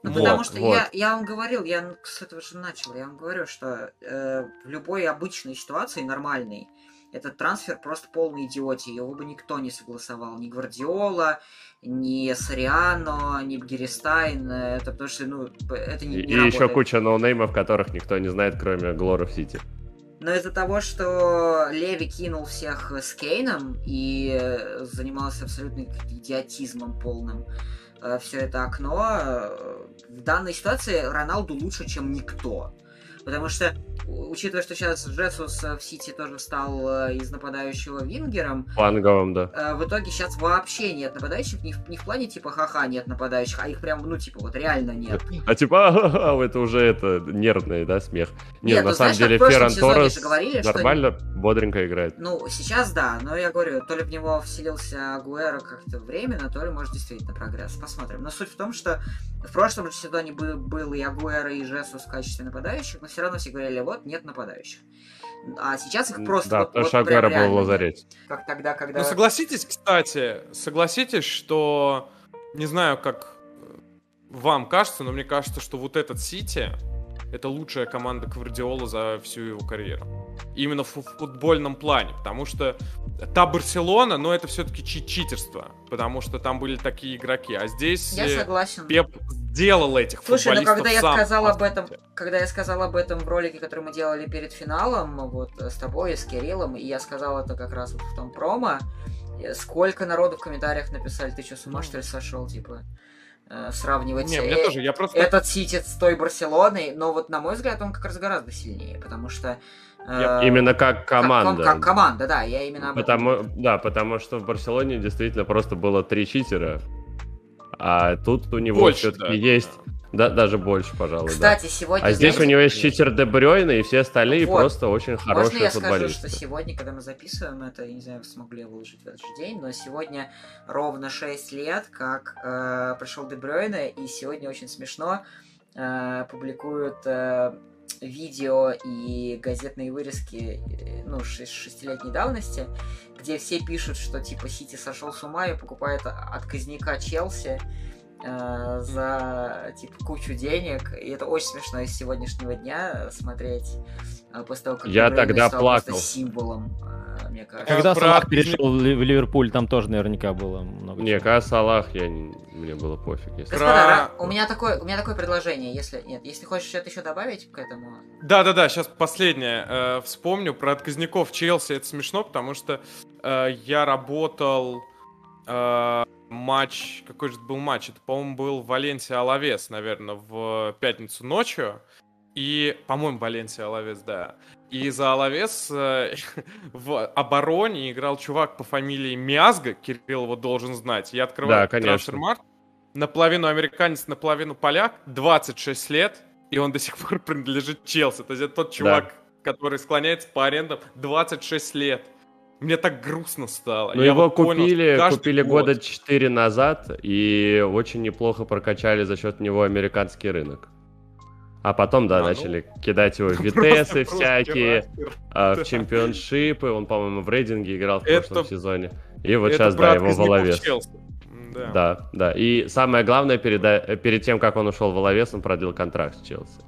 Ну, Вот, потому что вот. я, я вам говорил, я с этого же начал, я вам говорю, что э, в любой обычной ситуации, нормальной, этот трансфер просто полный идиотии, его бы никто не согласовал, ни Гвардиола, ни Сориано, ни Бгеристайн, э, это потому что, ну, это не, не и еще работает. куча ноунеймов, которых никто не знает, кроме Глора в Сити. Но из-за того, что Леви кинул всех с Кейном и э, занимался абсолютно идиотизмом полным, все это окно, э, в данной ситуации Роналду лучше, чем никто. Потому что, учитывая, что сейчас Джесус э, в Сити тоже стал э, из нападающего вингером, Фланговым, да. э, в итоге сейчас вообще нет нападающих, не в, не в плане типа ха-ха нет нападающих, а их прям, ну типа вот реально нет. А типа, «А-ха-ха», это уже это нервный, да, смех. Нет, Нет, на ну, самом знаешь, деле Ферран Торрес что- нормально, бодренько играет. Ну, сейчас да, но я говорю, то ли в него вселился Агуэро как-то временно, то ли, может, действительно прогресс. Посмотрим. Но суть в том, что в прошлом же сезоне был, был и Агуэро, и Жесус в качестве нападающих, но все равно все говорили, вот, нет нападающих. А сейчас их просто да, вот, потому вот Агуэро был в лазарете. Как тогда, когда... Ну, согласитесь, кстати, согласитесь, что... Не знаю, как вам кажется, но мне кажется, что вот этот Сити это лучшая команда Гвардиола за всю его карьеру. Именно в футбольном плане, потому что та Барселона, но это все-таки читерство, потому что там были такие игроки, а здесь Я э, согласен. Пеп сделал этих Слушай, ну футболистов когда я сам, сказал об этом, когда я сказал об этом в ролике, который мы делали перед финалом, вот с тобой с Кириллом, и я сказал это как раз вот в том промо, э, сколько народу в комментариях написали, ты что, с ума что ли сошел, типа, э, сравнивать Не, э, мне тоже, я просто... этот Сити с той Барселоной, но вот на мой взгляд он как раз гораздо сильнее, потому что... э, Именно как как- команда. Как, команда, да, я именно об Потому, да, потому что в Барселоне действительно просто было три читера. А тут у него Больше, все-таки да. есть Да, даже больше, пожалуй. Кстати, да. сегодня... А здесь у него есть читер Де Брёйна, и все остальные вот. просто очень хорошие Можно я футболисты. скажу, что сегодня, когда мы записываем это, я не знаю, смогу ли я выложить в этот же день, но сегодня ровно 6 лет, как э, пришел Де Брёйна, и сегодня очень смешно э, публикуют э, видео и газетные вырезки, э, ну, шестилетней давности, где все пишут, что, типа, Сити сошел с ума и покупает отказника Челси, э, за типа кучу денег. И это очень смешно из сегодняшнего дня смотреть э, после того, как я тогда стал плакал символом, э, мне кажется. Когда Про... Салах перешел в Ливерпуль, там тоже наверняка было много. Не, когда Салах, я не... мне было пофиг. Если... Господа, Про... у меня такое, у меня такое предложение, если нет, если хочешь что-то еще добавить к этому. Да, да, да. Сейчас последнее э, вспомню про отказников Челси. Это смешно, потому что э, я работал э, матч, какой же был матч? Это, по-моему, был Валенсия Алавес, наверное, в пятницу ночью. И, по-моему, Валенсия Алавес, да. И за Алавес э, в обороне играл чувак по фамилии Мязга, Кирилл его должен знать. Я открываю да, трансфермарт. Наполовину американец, наполовину поляк, 26 лет, и он до сих пор принадлежит Челси. То есть это тот чувак, да. который склоняется по арендам 26 лет. Мне так грустно стало. Ну, его вот купили, понял, купили год. года 4 назад и очень неплохо прокачали за счет него американский рынок. А потом, да, а, начали ну... кидать его в Витесы всякие, а, в чемпионшипы. Он, по-моему, в рейдинге играл в прошлом это... сезоне. И вот сейчас, да, его в Оловес. Да. да, да. И самое главное, перед, перед тем, как он ушел в Оловес, он продлил контракт с Челси.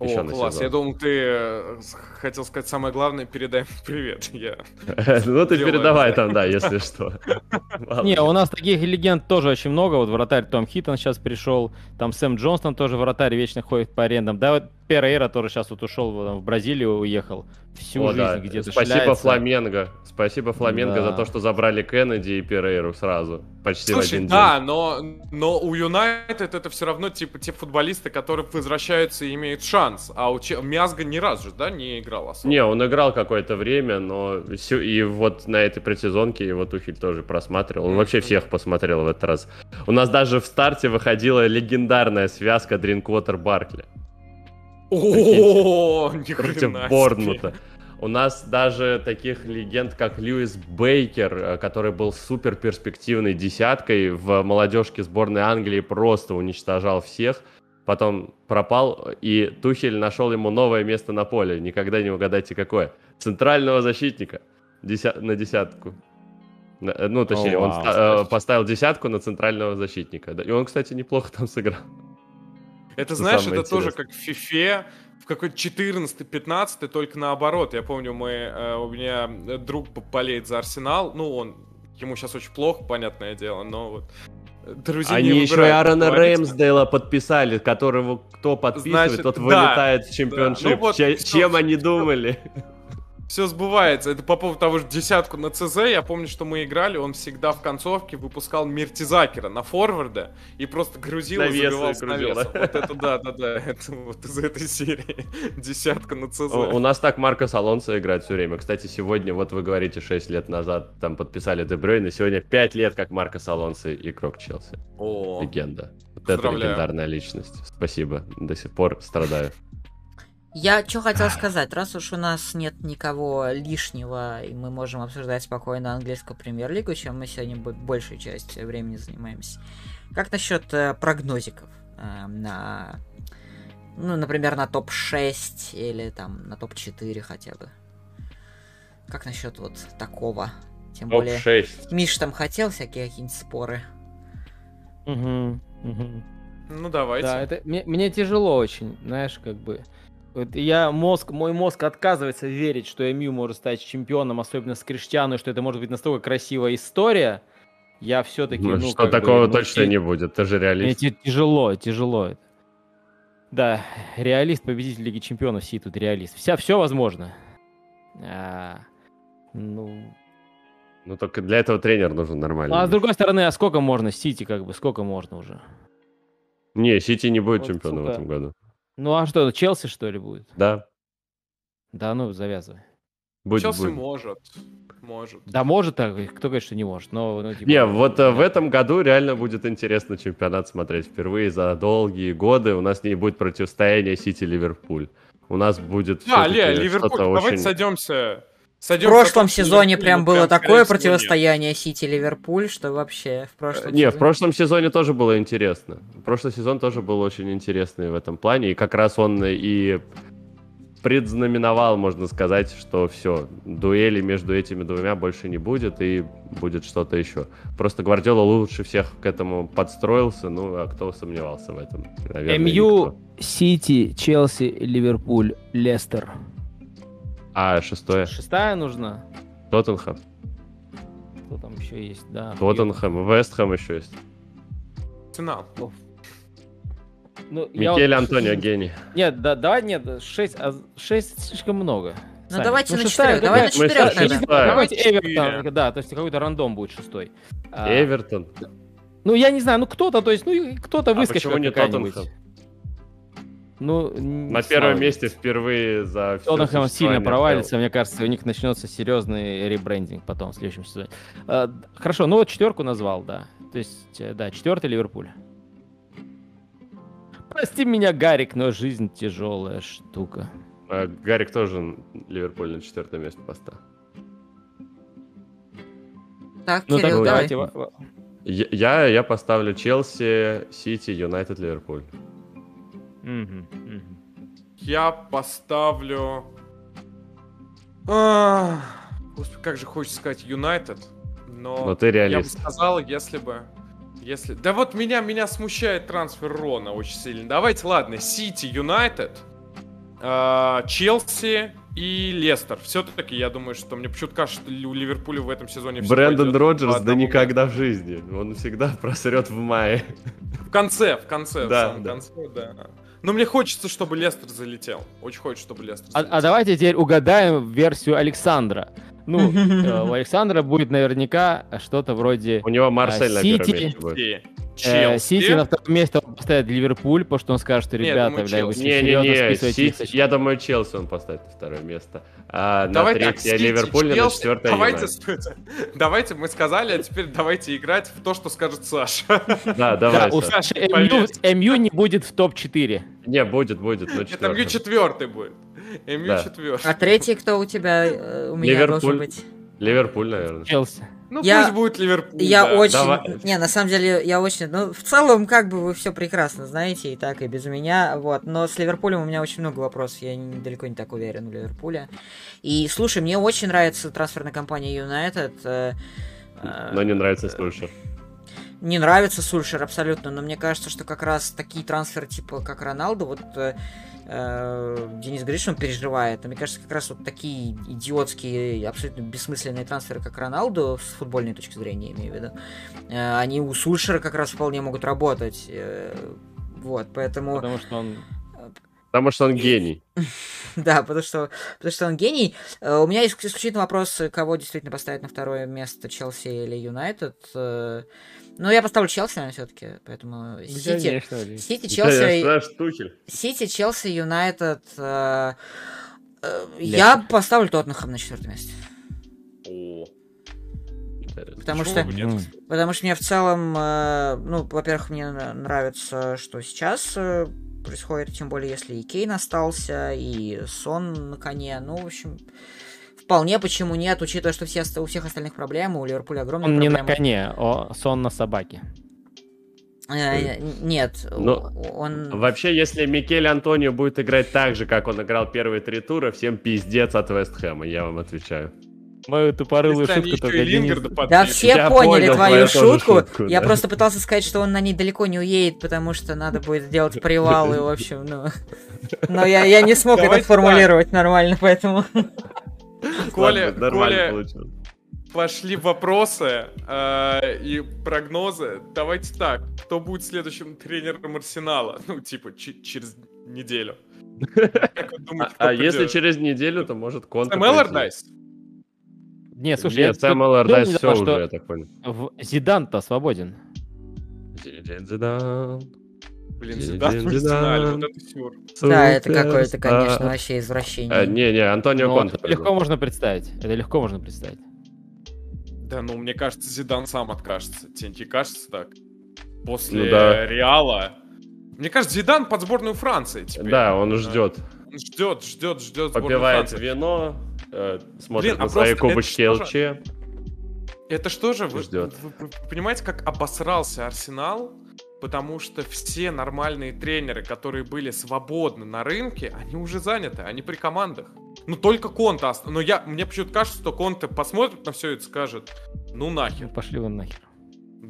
Еще О, класс. Сезон. Я думал, ты э, хотел сказать самое главное, передай привет. Я ну, ты передавай там, да, если что. Не, у нас таких легенд тоже очень много. Вот вратарь Том Хиттон сейчас пришел. Там Сэм Джонстон тоже вратарь вечно ходит по арендам. Да, вот Перейра тоже сейчас вот ушел в Бразилию, уехал. Всю О, жизнь да. где-то Спасибо шляется. Фламенго. Спасибо Фламенго да. за то, что забрали Кеннеди и Перейру сразу. Почти Слушай, в один да, день. но, но у Юнайтед это все равно типа те футболисты, которые возвращаются и имеют шанс. А у Че... Мязга ни разу же, да, не играл особо. Не, он играл какое-то время, но все... и вот на этой предсезонке его Тухель тоже просматривал. Он вообще всех посмотрел в этот раз. У нас даже в старте выходила легендарная связка Дринквотер Баркли. О, против Борнмута. У нас даже таких легенд, как Льюис Бейкер, который был супер перспективной десяткой в молодежке сборной Англии, просто уничтожал всех. Потом пропал, и Тухель нашел ему новое место на поле. Никогда не угадайте, какое. Центрального защитника Деся... на десятку. Ну, точнее, oh, wow. он э, поставил десятку на центрального защитника. И он, кстати, неплохо там сыграл. Это, знаешь, это интересное. тоже как в FIFA, в какой-то 14-15, только наоборот. Я помню, мы, э, у меня друг болеет за Арсенал, ну, он, ему сейчас очень плохо, понятное дело, но вот Друзья Они еще и Аарона Реймсдейла подписали, которого кто подписывает, Значит, тот да, вылетает в чемпионшип. Да. Ну, вот, Чем все, они думали? Все сбывается. Это по поводу того же десятку на ЦЗ. Я помню, что мы играли, он всегда в концовке выпускал Миртизакера на форварда и просто грузил и забивал с навеса. Вот это да, да, да. Это вот из этой серии. Десятка на ЦЗ. У, у нас так Маркос Алонсо играет все время. Кстати, сегодня, вот вы говорите, 6 лет назад там подписали Дебрёйна. Сегодня 5 лет, как Маркос Алонсо игрок Челси. О, Легенда. Вот это легендарная личность. Спасибо. До сих пор страдаю. Я что хотел сказать, раз уж у нас нет никого лишнего, и мы можем обсуждать спокойно английскую премьер-лигу, чем мы сегодня большую часть времени занимаемся. Как насчет э, прогнозиков э, на, ну, например, на топ-6 или там на топ-4 хотя бы? Как насчет вот такого? Тем топ более, 6. Миш там хотел всякие какие-нибудь споры. Угу, угу. Ну давайте. Да, это мне, мне тяжело очень, знаешь, как бы. Я мозг, мой мозг отказывается верить, что Эмю может стать чемпионом, особенно с Криштиану, что это может быть настолько красивая история. Я все-таки, ну, ну что такого бы, точно ну, не будет, ты же реалист. Мне тяжело, тяжело. Да, реалист, победитель Лиги Чемпионов, Си тут реалист. Вся, все возможно. А, ну, ну, только для этого тренер нужен нормальный. А с другой стороны, а сколько можно? Сити, как бы, сколько можно уже? Не, Сити не будет вот, чемпионом сука. в этом году. Ну а что, Челси что ли будет? Да. Да, ну завязывай. Будет, Челси будет. может. может. Да может, а кто говорит, что не может, но... Ну, типа, не, вот да. в этом году реально будет интересно чемпионат смотреть. Впервые за долгие годы у нас не будет противостояния Сити-Ливерпуль. У нас будет... Да, Ле, Ливерпуль, давайте очень... сойдемся... Сойдемся в прошлом сезоне прям было такое противостояние Сити-Ливерпуль, что вообще в прошлом Не, сезоне... в прошлом сезоне тоже было интересно. Прошлый сезон тоже был очень интересный в этом плане. И как раз он и предзнаменовал, можно сказать, что все, дуэли между этими двумя больше не будет, и будет что-то еще. Просто Гвардиола лучше всех к этому подстроился, ну, а кто сомневался в этом? Наверное, МЮ, Сити, Челси, Ливерпуль, Лестер. А, шестое? Шестая нужна. Тоттенхэм. Кто там еще есть, да. Тоттенхэм, Вестхэм еще есть. Арсенал. Ну, Микель я... Антонио гений. Нет, да, давай, нет, 6, а 6 слишком много. Ну Сами. давайте ну, на 4, давай на 4 Давайте Эвертон, да, то есть какой-то рандом будет шестой. А, Эвертон. Ну, я не знаю, ну кто-то, то есть, ну, кто-то выскочил. А почему не Тоттенхэм? Ну, на первом месте впервые за все Тоттенхэм сильно провалится, мне кажется, у них начнется серьезный ребрендинг потом в следующем сезоне. А, хорошо, ну вот четверку назвал, да. То есть, э, да, четвертый Ливерпуль. Прости меня, Гарик, но жизнь тяжелая штука. А, Гарик тоже Ливерпуль на четвертое место поставил. Так, ну, Кирилл, так, давай. Я, я поставлю Челси, Сити, Юнайтед, Ливерпуль. Я поставлю... А, господи, как же хочется сказать Юнайтед, но, но ты реалист. я бы сказал, если бы если... Да вот меня, меня смущает трансфер Рона очень сильно. Давайте, ладно, Сити, Юнайтед, а, Челси и Лестер. Все-таки я думаю, что мне почему-то кажется, что у Ливерпуля в этом сезоне Брэндон Роджерс, да никогда в жизни. Он всегда просрет в мае. В конце, в конце, да, в самом да. конце, да. Но мне хочется, чтобы Лестер залетел. Очень хочется, чтобы Лестер залетел. А, а давайте теперь угадаем версию Александра. Ну, э, у Александра будет наверняка что-то вроде... У него Марсель на первом месте будет. Э, Сити на втором месте он поставит Ливерпуль, потому что он скажет, что ребята, бля, вы Не-не-не, я думаю, Челси он поставит на второе место. А на третье Ливерпуль, на четвертое давайте, давайте, мы сказали, а теперь давайте играть в то, что скажет Саша. Да, давай. У Саши МЮ не будет в топ-4. Не, будет, будет. Это МЮ четвертый будет. МЮ четвертый. А третий кто у тебя, э, у меня должен быть? Ливерпуль, наверное. Челси. Ну, я, пусть будет Ливерпуль. Я да. очень. Давай. Не, на самом деле, я очень. Ну, в целом, как бы вы все прекрасно знаете, и так, и без меня. Вот. Но с Ливерпулем у меня очень много вопросов. Я не, далеко не так уверен в Ливерпуле. И слушай, мне очень нравится трансферная компания United. Э, э, но не нравится Сульшер. Не нравится Сульшер абсолютно, но мне кажется, что как раз такие трансферы, типа как Роналду, вот э, Э, Денис он переживает. Но мне кажется, как раз вот такие идиотские, абсолютно бессмысленные трансферы, как Роналду, с футбольной точки зрения, имею в виду, э, они у Сульшера как раз вполне могут работать. Э, вот, поэтому... Потому что он Потому что он гений. Да, потому что, потому что он гений. У меня есть исключительно вопрос, кого действительно поставить на второе место, Челси или Юнайтед. Ну, я поставлю Челси, наверное, все-таки. Поэтому Сити, Сити, Челси, Сити, Челси, Юнайтед. Э, э, я поставлю Тоттенхэм на четвертое место. Потому что, нет? потому что мне в целом, э, ну, во-первых, мне нравится, что сейчас э, происходит, тем более, если и Кейн остался, и Сон на коне. Ну, в общем, Вполне, почему нет, учитывая, что все, у всех остальных проблем, у Ливерпуля огромные он проблемы. Он не на коне, а сон на собаке. Э, нет, Но ну, он... Вообще, если Микель Антонио будет играть так же, как он играл первые три тура, всем пиздец от Вест Хэма, я вам отвечаю. Мою тупорылую шутку только Денис... Да все я поняли понял, твою шутку. шутку. Я да. просто пытался сказать, что он на ней далеко не уедет, потому что надо будет делать привалы, в общем, ну... Но я, я не смог это формулировать нормально, поэтому... Коля, Коля, пошли вопросы э, и прогнозы. Давайте так, кто будет следующим тренером Арсенала? Ну, типа, через неделю. Думаете, а, а если через неделю, то может Конте Сэм Эллардайс? Нет, слушай, Нет, Сэм Эллардайс все уже, я так понял. Зидан-то свободен. Зидан. Блин, вот это сюр. Да, это какое-то, конечно, вообще извращение. Не-не, Антонио Конте. Легко можно представить. Это легко можно представить. Да, ну, мне кажется, Зидан сам откажется. Тебе не кажется так? После ну, да. Реала. Мне кажется, Зидан под сборную Франции теперь. Да, он ждет. Он ждет, ждет, ждет Попивает вино, э, смотрит Блин, на а свои кубочки ЛЧ. Это что же, вы, вы, вы понимаете, как обосрался Арсенал? Потому что все нормальные тренеры, которые были свободны на рынке, они уже заняты, они при командах. Ну, только Конта. Но я, мне почему-то кажется, что Конте посмотрит на все это и скажет, ну нахер. Пошли вы нахер.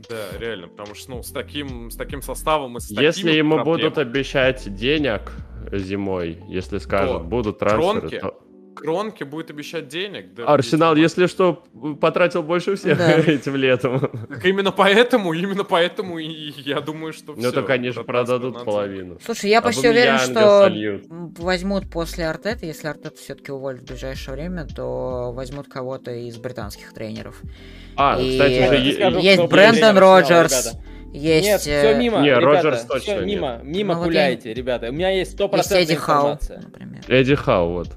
Да, реально, потому что, ну, с таким, с таким составом и с Если ему проблемами... будут обещать денег зимой, если скажут, то будут трансферы, Кронки, то... Кронке будет обещать денег. Да, Арсенал, есть... если что, потратил больше всех да. этим летом. Так именно поэтому, именно поэтому и я думаю, что Ну, то, конечно, продадут половину. Слушай, я почти уверен, что сольют. возьмут после Артета, если Артета все-таки уволит в ближайшее время, то возьмут кого-то из британских тренеров. А, и кстати, уже есть Брэндон Роджерс. Есть... Нет, все мимо, не, ребята, Роджерс точно все мимо, нет. мимо ну, гуляйте, ребята. У меня есть 100% есть Эдди информация. Хау, например. Эдди Хау, вот.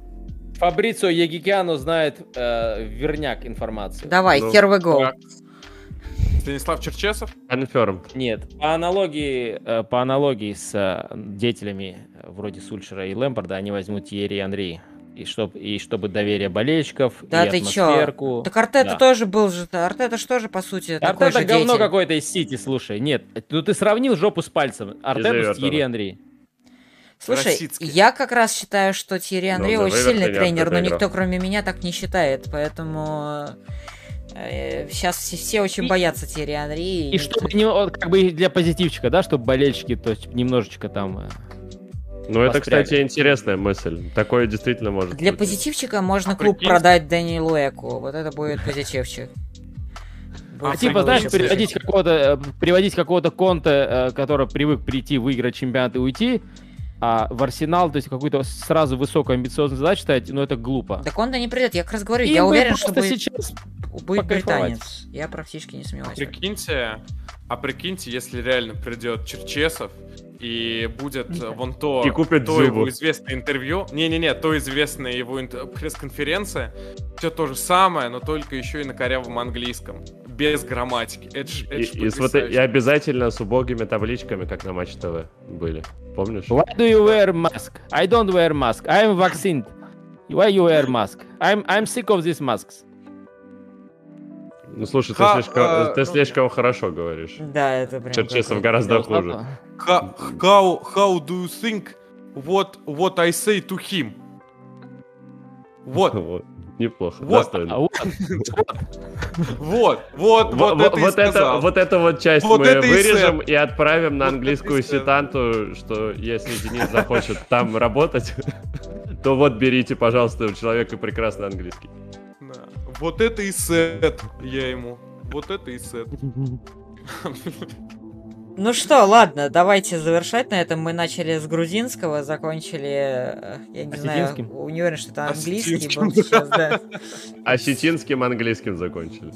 Фабрицио Егикиану знает э, верняк информации. Давай, ну, here we go. Станислав Черчесов? Confirmed. Нет, по аналогии, э, по аналогии с э, деятелями э, вроде Сульшера и Лэмпорда, они возьмут Тьерри Анри. И, чтоб, и чтобы доверие болельщиков, да и ты атмосферку. Чё? Так Артета да. тоже был же, Артета же тоже, по сути, Артета такой же говно какое-то из Сити, слушай. Нет, ну ты сравнил жопу с пальцем. Артета с Тьерри Анри. Слушай, Российский. я как раз считаю, что Тири Анри ну, очень сильный тренер, но никто кроме меня так не считает, поэтому э, сейчас все, все очень и, боятся Тири Анри. И, и чтобы не, как бы для позитивчика, да, чтобы болельщики, то есть немножечко там. Э, ну, это, кстати, интересная мысль. Такое действительно может Для быть. позитивчика можно а клуб прикинь? продать Дэниелу Эку. Вот это будет позитивчик. А типа, знаешь, приводить какого-то, э, приводить какого-то конта, который привык прийти, выиграть чемпионат и уйти, а в Арсенал, то есть какую-то сразу высокую амбициозную задачу ставить, ну это глупо. Так он-то не придет, я как раз говорю, Им я уверен, что будет, сейчас будет британец. Я практически не сомневаюсь. А прикиньте, а прикиньте, если реально придет Черчесов, и будет вон то, и купит то его известное интервью. Не-не-не, то известная его пресс-конференция. Все то же самое, но только еще и на корявом английском. Без грамматики. Это ж, это и, и, вот, и обязательно с убогими табличками, как на Матч ТВ были. Помнишь? Why do you wear mask? I don't wear mask. I'm vaccinated. Why you wear mask? I'm, I'm sick of these masks. Ну слушай, ты, слишком, uh, ты слишком хорошо говоришь. Да, это прям. Черчесов гораздо хуже. How, how, do you think what, what I say to him? Вот. вот. Неплохо. Вот. А, вот. вот, вот, вот, вот, вот это, вот эту вот часть вот мы вырежем и, и отправим на английскую сетанту, что если Денис захочет там работать, то вот берите, пожалуйста, у человека прекрасный английский. Вот это и сет я ему. Вот это и сет. Ну что, ладно, давайте завершать на этом. Мы начали с грузинского, закончили, э, я не знаю, не уверен, что это английский был сейчас, да. Осетинским английским закончили.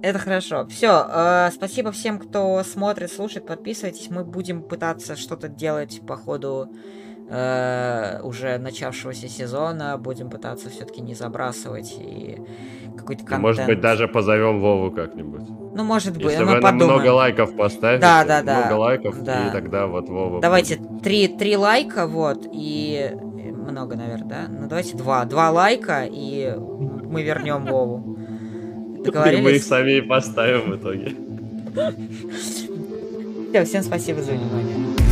Это хорошо. Все, э, спасибо всем, кто смотрит, слушает, подписывайтесь. Мы будем пытаться что-то делать по ходу э, уже начавшегося сезона. Будем пытаться все-таки не забрасывать и какой-то контент. Может быть, даже позовем Вову как-нибудь. Ну, может быть, Если мы вы подумаем. много лайков поставите, да, да, да. много лайков, да. и тогда вот Вова... Давайте три, три лайка, вот, и... Много, наверное, да? Ну, давайте два. Два лайка, и мы вернем Вову. Договорились? И мы их сами и поставим в итоге. Все, всем спасибо за внимание.